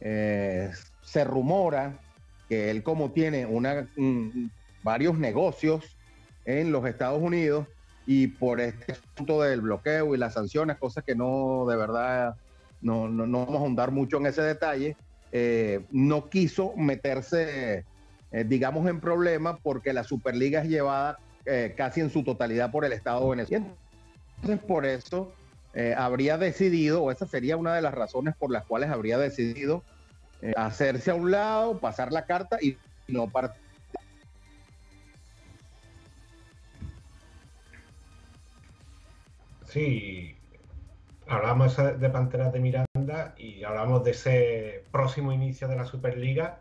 Eh, se rumora que él como tiene una, varios negocios en los Estados Unidos y por este asunto del bloqueo y las sanciones, cosas que no de verdad no, no, no vamos a ahondar mucho en ese detalle, eh, no quiso meterse, eh, digamos, en problemas porque la Superliga es llevada eh, casi en su totalidad por el Estado Venezuela. Entonces, por eso habría decidido, o esa sería una de las razones por las cuales habría decidido hacerse a un lado, pasar la carta y no participar. Sí, hablamos de Panteras de Miranda y hablamos de ese próximo inicio de la Superliga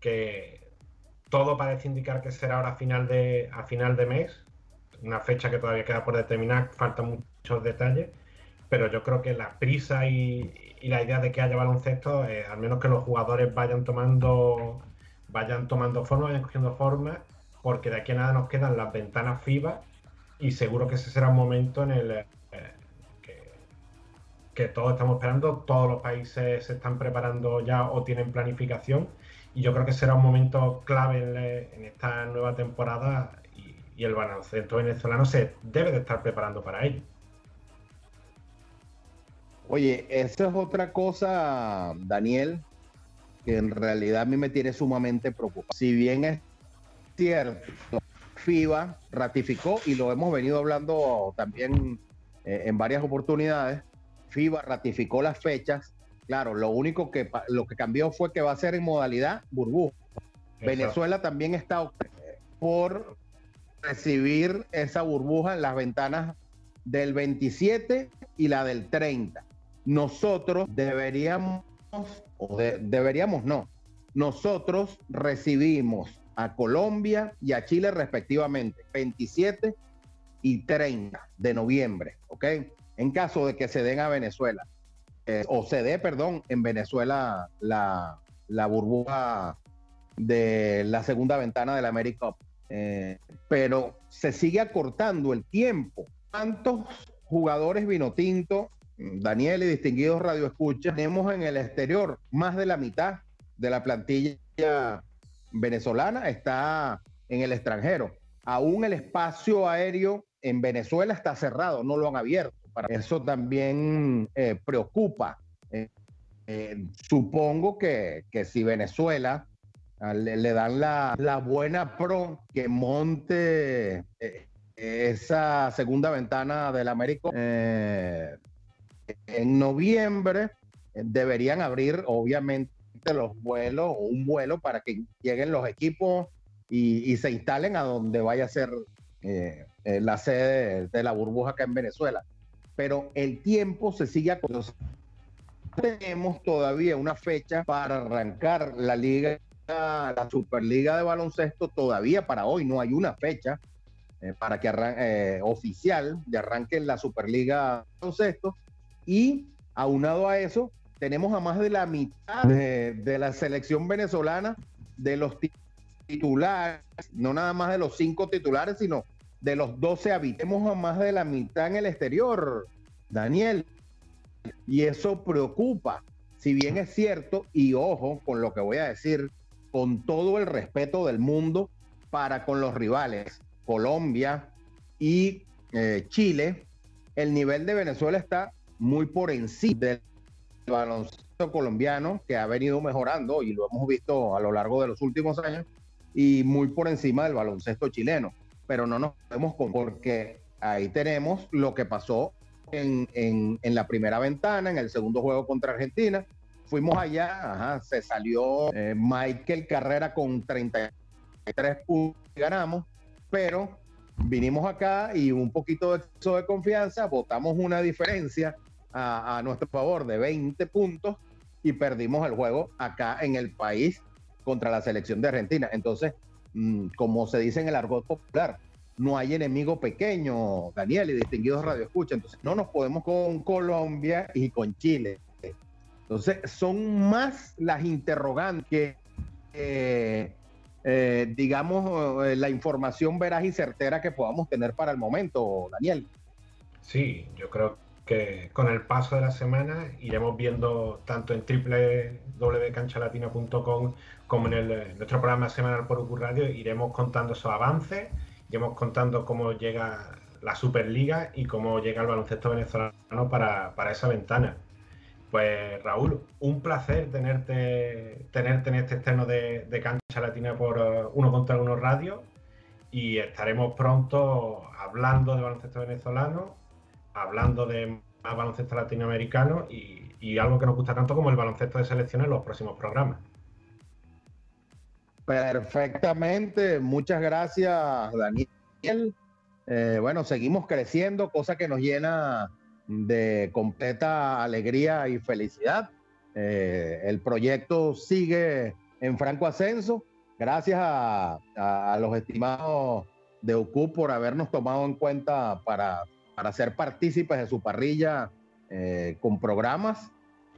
que todo parece indicar que será ahora a final de, a final de mes, una fecha que todavía queda por determinar, faltan muchos detalles, pero yo creo que la prisa y, la idea de que haya baloncesto, eh, al menos que los jugadores vayan tomando, vayan tomando forma, vayan cogiendo forma, porque de aquí a nada nos quedan las ventanas FIBA y seguro que ese será un momento en el que todos estamos esperando, todos los países se están preparando ya o tienen planificación y yo creo que será un momento clave en, le- en esta nueva temporada y, y el baloncesto venezolano se debe de estar preparando para ello. Oye, esa es otra cosa, Daniel, que en realidad a mí me tiene sumamente preocupado. Si bien es cierto, FIBA ratificó, y lo hemos venido hablando también eh, en varias oportunidades, FIBA ratificó las fechas. Claro, lo único que, lo que cambió fue que va a ser en modalidad burbuja. Venezuela también está por recibir esa burbuja en las ventanas del 27 y la del 30. Nosotros deberíamos, o de- deberíamos no, nosotros recibimos a Colombia y a Chile respectivamente 27 y 30 de noviembre, ¿ok? En caso de que se den a Venezuela, eh, o se dé, perdón, en Venezuela la, burbuja de la segunda ventana de la América Cup. Eh, pero se sigue acortando el tiempo. ¿Cuántos jugadores vino tinto, Daniel y distinguidos radioescuchas, tenemos en el exterior? Más de la mitad de la plantilla venezolana está en el extranjero. Aún el espacio aéreo en Venezuela está cerrado, no lo han abierto. Para eso también eh, preocupa. Eh, eh, supongo que, que si Venezuela ah, le, dan la, la buena pro que monte esa segunda ventana del América eh, en noviembre, deberían abrir obviamente los vuelos o un vuelo para que lleguen los equipos y, se instalen a donde vaya a ser la sede de, de la burbuja acá en Venezuela. Pero el tiempo se sigue acordando. Tenemos todavía una fecha para arrancar la liga, la Superliga de baloncesto. Todavía para hoy no hay una fecha eh, para que arran eh, oficial de arranque la Superliga de baloncesto. Y aunado a eso, tenemos a más de la mitad de, de la selección venezolana de los ti- titulares, no nada más de los cinco titulares, sino de los 12 habitemos a más de la mitad en el exterior, Daniel. Y eso preocupa. Si bien es cierto, y ojo con lo que voy a decir, con todo el respeto del mundo para con los rivales, Colombia y eh, Chile, el nivel de Venezuela está muy por encima del baloncesto colombiano que ha venido mejorando y lo hemos visto a lo largo de los últimos años y muy por encima del baloncesto chileno. Pero no nos podemos porque ahí tenemos lo que pasó en, en- en la primera ventana, en el segundo juego contra Argentina. Fuimos allá, ajá, se salió eh, Michael Carrera con 33 puntos y ganamos, pero vinimos acá y un poquito de exceso de confianza, votamos una diferencia a, a nuestro favor de 20 puntos y perdimos el juego acá en el país contra la selección de Argentina. Entonces, como se dice en el argot popular, no hay enemigo pequeño, Daniel y distinguidos Radio Escucha. Entonces, no nos podemos con Colombia y con Chile. Entonces, son más las interrogantes eh, eh, digamos, eh, la información veraz y certera que podamos tener para el momento, Daniel. Sí, yo creo con el paso de la semana iremos viendo tanto en www.canchalatina.com como en nuestro programa semanal por UQ Radio, iremos contando esos avances, iremos contando cómo llega la Superliga y cómo llega el baloncesto venezolano para, para esa ventana. Pues Raúl, un placer tenerte, tenerte en este externo de, de Cancha Latina por eh, Uno contra Uno Radio y estaremos pronto hablando de baloncesto venezolano, hablando de más baloncesto latinoamericano y, algo que nos gusta tanto como el baloncesto de selección en los próximos programas. Perfectamente, muchas gracias, Daniel. Eh, bueno, seguimos creciendo, cosa que nos llena de completa alegría y felicidad. Eh, el proyecto sigue en franco ascenso. Gracias a, a- a los estimados de UCU por habernos tomado en cuenta para, para ser partícipes de su parrilla eh, con programas.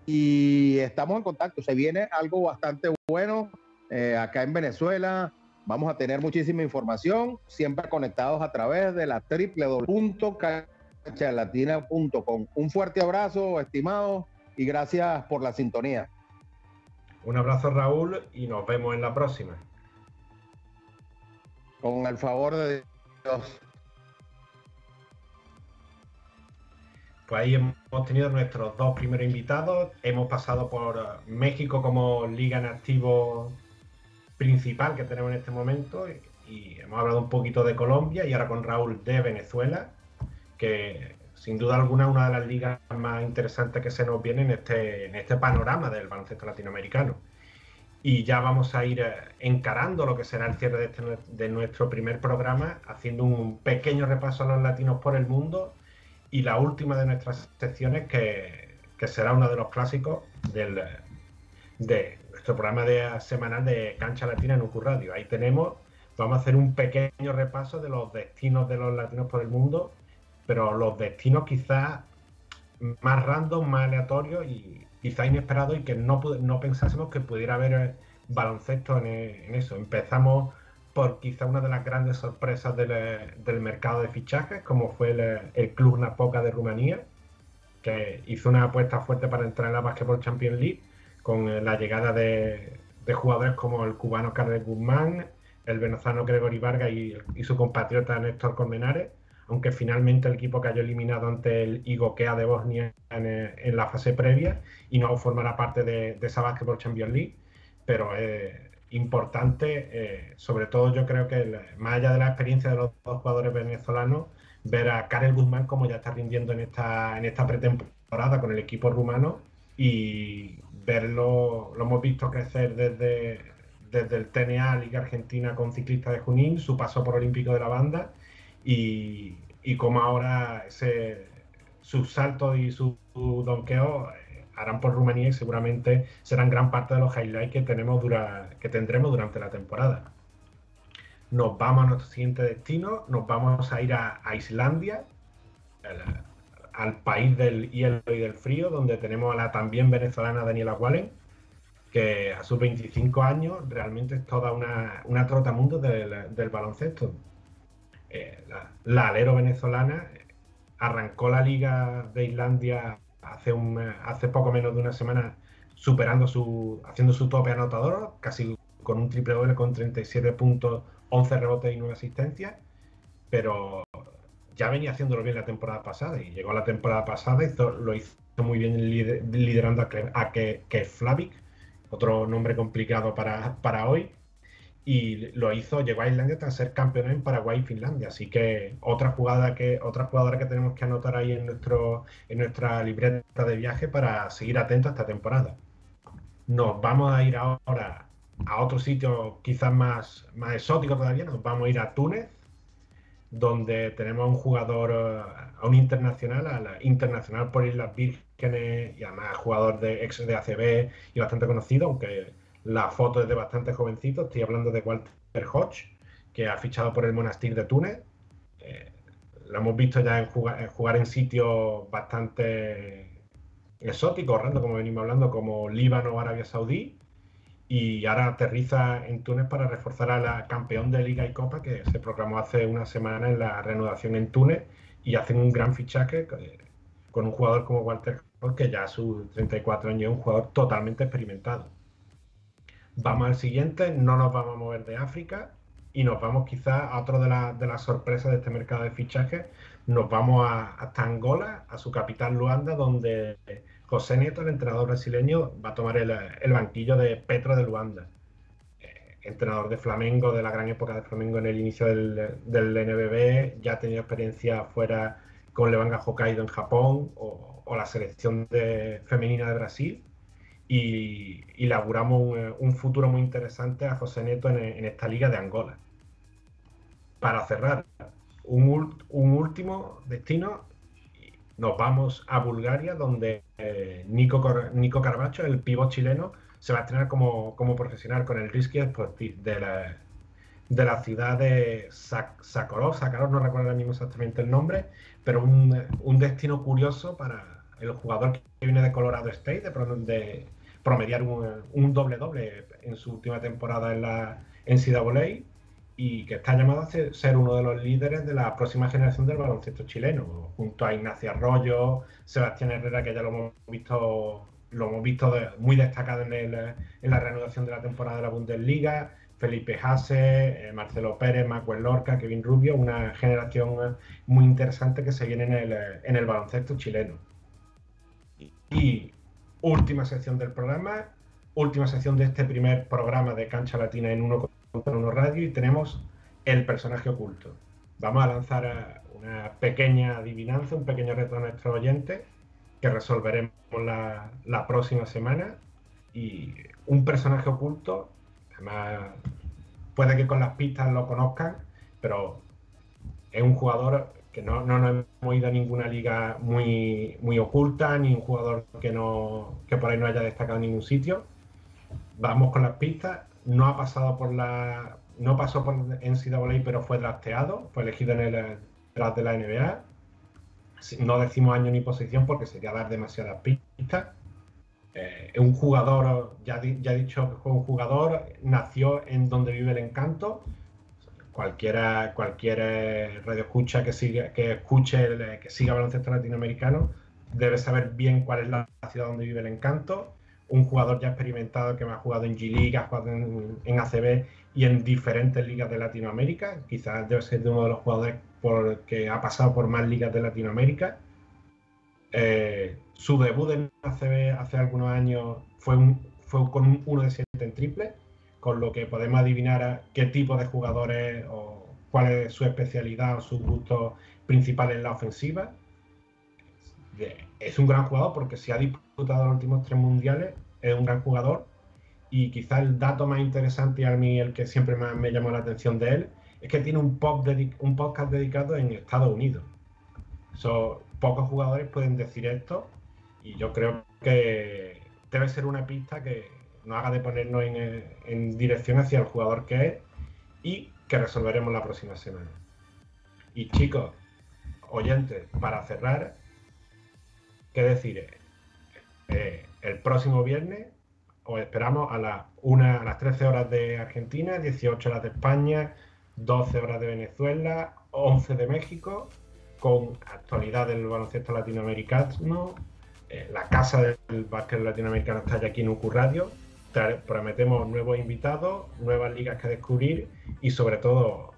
Y estamos en contacto. Se viene algo bastante bueno eh, acá en Venezuela. Vamos a tener muchísima información, siempre conectados a través de la www.canchalatina.com. Un fuerte abrazo, estimado, y gracias por la sintonía. Un abrazo Raúl y nos vemos en la próxima. Con el favor de Dios. Pues ahí hemos tenido nuestros dos primeros invitados. Hemos pasado por eh, México como liga en activo principal que tenemos en este momento y, hemos hablado un poquito de Colombia y ahora con Raúl de Venezuela, que sin duda alguna es una de las ligas más interesantes que se nos viene en este, en este panorama del baloncesto latinoamericano. Y ya vamos a ir eh, encarando lo que será el cierre de, este de nuestro primer programa, haciendo un pequeño repaso a los latinos por el mundo y la última de nuestras secciones que, que será uno de los clásicos del, de nuestro programa de, semanal de Cancha Latina en UQ Radio. Ahí tenemos, vamos a hacer un pequeño repaso de los destinos de los latinos por el mundo, pero los destinos quizás más random, más aleatorios y quizá inesperados y que no, no pensásemos que pudiera haber eh, baloncesto en eso. Empezamos por quizá una de las grandes sorpresas del, eh, del mercado de fichajes, como fue el, eh, el Club Napoca de Rumanía, que hizo una apuesta fuerte para entrar en la Basketball Champions League con eh, la llegada de, de jugadores como el cubano Carles Guzmán, el venezolano Gregory Vargas y, su compatriota Néstor Colmenares, aunque finalmente el equipo cayó eliminado ante el Igokea de Bosnia en, eh, en la fase previa y no formará parte de, de esa Basketball Champions League, pero es importante, eh, sobre todo yo creo que más allá de la experiencia de los dos jugadores venezolanos, ver a Karel Guzmán como ya está rindiendo en esta, en esta pretemporada con el equipo rumano y verlo, lo hemos visto crecer desde, desde el TNA Liga Argentina con ciclistas de Junín, su paso por Olímpico de la Banda y, y como ahora ese, sus saltos y su, su donqueo harán por Rumanía y seguramente serán gran parte de los highlights que, tenemos dura, que tendremos durante la temporada. Nos vamos a nuestro siguiente destino, nos vamos a ir a, Islandia, al, país del hielo y del frío, donde tenemos a la también venezolana Daniela Wallen, que a sus 25 años realmente es toda una, una trotamundo del, del baloncesto. Eh, la alero venezolana arrancó la liga de Islandia hace, un, hace poco menos de una semana superando su, haciendo su tope anotador, casi con un triple doble con 37 puntos, 11 rebotes y 9 asistencias, pero ya venía haciéndolo bien la temporada pasada y llegó la temporada pasada y lo hizo muy bien lider- liderando a, a Ke, Ke Flavik, otro nombre complicado para, para hoy, y lo hizo, llegó a Islandia tras ser campeón en Paraguay y Finlandia. Así que otra jugada que, otra jugadora que tenemos que anotar ahí en nuestro, en nuestra libreta de viaje para seguir atentos a esta temporada. Nos vamos a ir ahora a otro sitio quizás más, más exótico todavía, nos vamos a ir a Túnez, donde tenemos a un jugador, eh, a un internacional, a la internacional por Islas Vírgenes y además jugador de ex de ACB y bastante conocido, aunque la foto es de bastante jovencito. Estoy hablando de Walter Hodge, que ha fichado por el Monastir de Túnez. Eh, lo hemos visto ya en jugar, en jugar en sitios bastante exóticos, random, como venimos hablando, como Líbano o Arabia Saudí. Y ahora aterriza en Túnez para reforzar a la campeón de Liga y Copa que se proclamó hace una semana en la reanudación en Túnez y hacen un gran fichaje eh, con un jugador como Walter Hodge, que ya a sus 34 años es un jugador totalmente experimentado. Vamos al siguiente, no nos vamos a mover de África y nos vamos quizás a otro de, la- de las sorpresas de este mercado de fichajes. Nos vamos a, hasta Angola, a su capital Luanda, donde José Nieto, el entrenador brasileño, va a tomar el, el banquillo de Petro de Luanda. Eh, entrenador de Flamengo, de la gran época de Flamengo en el inicio del, del NBB, ya ha tenido experiencia fuera con Levanga Hokkaido en Japón o, o la selección de- femenina de Brasil y, auguramos un, un futuro muy interesante a José Neto en, esta liga de Angola. Para cerrar, un, último destino, nos vamos a Bulgaria, donde eh, Nico, Cor- Nico Carbacho, el pívot chileno, se va a estrenar como, profesional con el Risky Sportif de la, de la ciudad de Sak- Sakharov, no recuerdo ahora mismo exactamente el nombre, pero un destino curioso para el jugador que viene de Colorado State, de, pro- de promediar un, doble-doble en su última temporada en la NCAA y que está llamado a ser, uno de los líderes de la próxima generación del baloncesto chileno, junto a Ignacio Arroyo, Sebastián Herrera, que ya lo hemos visto, lo hemos visto muy destacado en, el- en la reanudación de la temporada de la Bundesliga, Felipe Hasse, eh, Marcelo Pérez, Macuel Lorca, Kevin Rubio, una generación muy interesante que se viene en el, en el baloncesto chileno. Y última sección del programa, última sección de este primer programa de Cancha Latina en uno contra uno radio y tenemos el personaje oculto. Vamos a lanzar una pequeña adivinanza, un pequeño reto a nuestros oyentes que resolveremos la, la próxima semana y un personaje oculto, además puede que con las pistas lo conozcan, pero es un jugador que no, no nos hemos ido a ninguna liga muy, muy oculta, ni un jugador que, no, que por ahí no haya destacado en ningún sitio. Vamos con las pistas. No ha pasado por la. No pasó por NCAA, pero fue drafteado. Fue elegido en el draft de la NBA. No decimos año ni posición porque sería dar demasiadas pistas. Eh, un jugador, ya, ya he dicho que fue un jugador, nació en donde vive el encanto. Cualquiera, cualquier eh, radio escucha que siga, que escuche, eh, que siga baloncesto latinoamericano, debe saber bien cuál es la ciudad donde vive el encanto. Un jugador ya experimentado que me ha jugado en G-League, ha jugado en, ACB y en diferentes ligas de Latinoamérica. Quizás debe ser de uno de los jugadores porque ha pasado por más ligas de Latinoamérica. Eh, su debut en ACB hace algunos años fue, fue con un 1 de 7 en triple, con lo que podemos adivinar qué tipo de jugadores o cuál es su especialidad o sus gustos principales en la ofensiva. Es un gran jugador porque si ha disputado los últimos tres mundiales, es un gran jugador. Y quizá el dato más interesante y a mí el que siempre me llamó la atención de él es que tiene un, pop un podcast dedicado en Estados Unidos. So, pocos jugadores pueden decir esto y yo creo que debe ser una pista que nos haga de ponernos en, eh, en dirección hacia el jugador que es y que resolveremos la próxima semana. Y chicos, oyentes, para cerrar, ¿qué decir? Eh, el próximo viernes os esperamos a las, una, a las 13 horas de Argentina, 18 horas de España, 12 horas de Venezuela, 11 de México, con actualidad del baloncesto latinoamericano. Eh, la casa del básquet latinoamericano está ya aquí en UQ Radio. Prometemos nuevos invitados, nuevas ligas que descubrir y sobre todo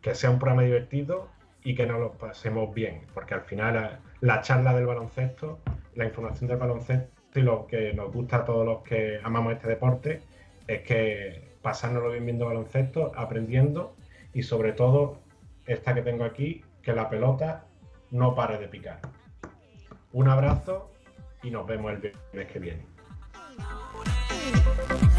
que sea un programa divertido y que nos lo pasemos bien, porque al final la, la charla del baloncesto, la información del baloncesto y lo que nos gusta a todos los que amamos este deporte es que pasárnoslo bien viendo baloncesto, aprendiendo y sobre todo esta que tengo aquí, que la pelota no pare de picar. Un abrazo y nos vemos el viernes que viene. La melodía de playa.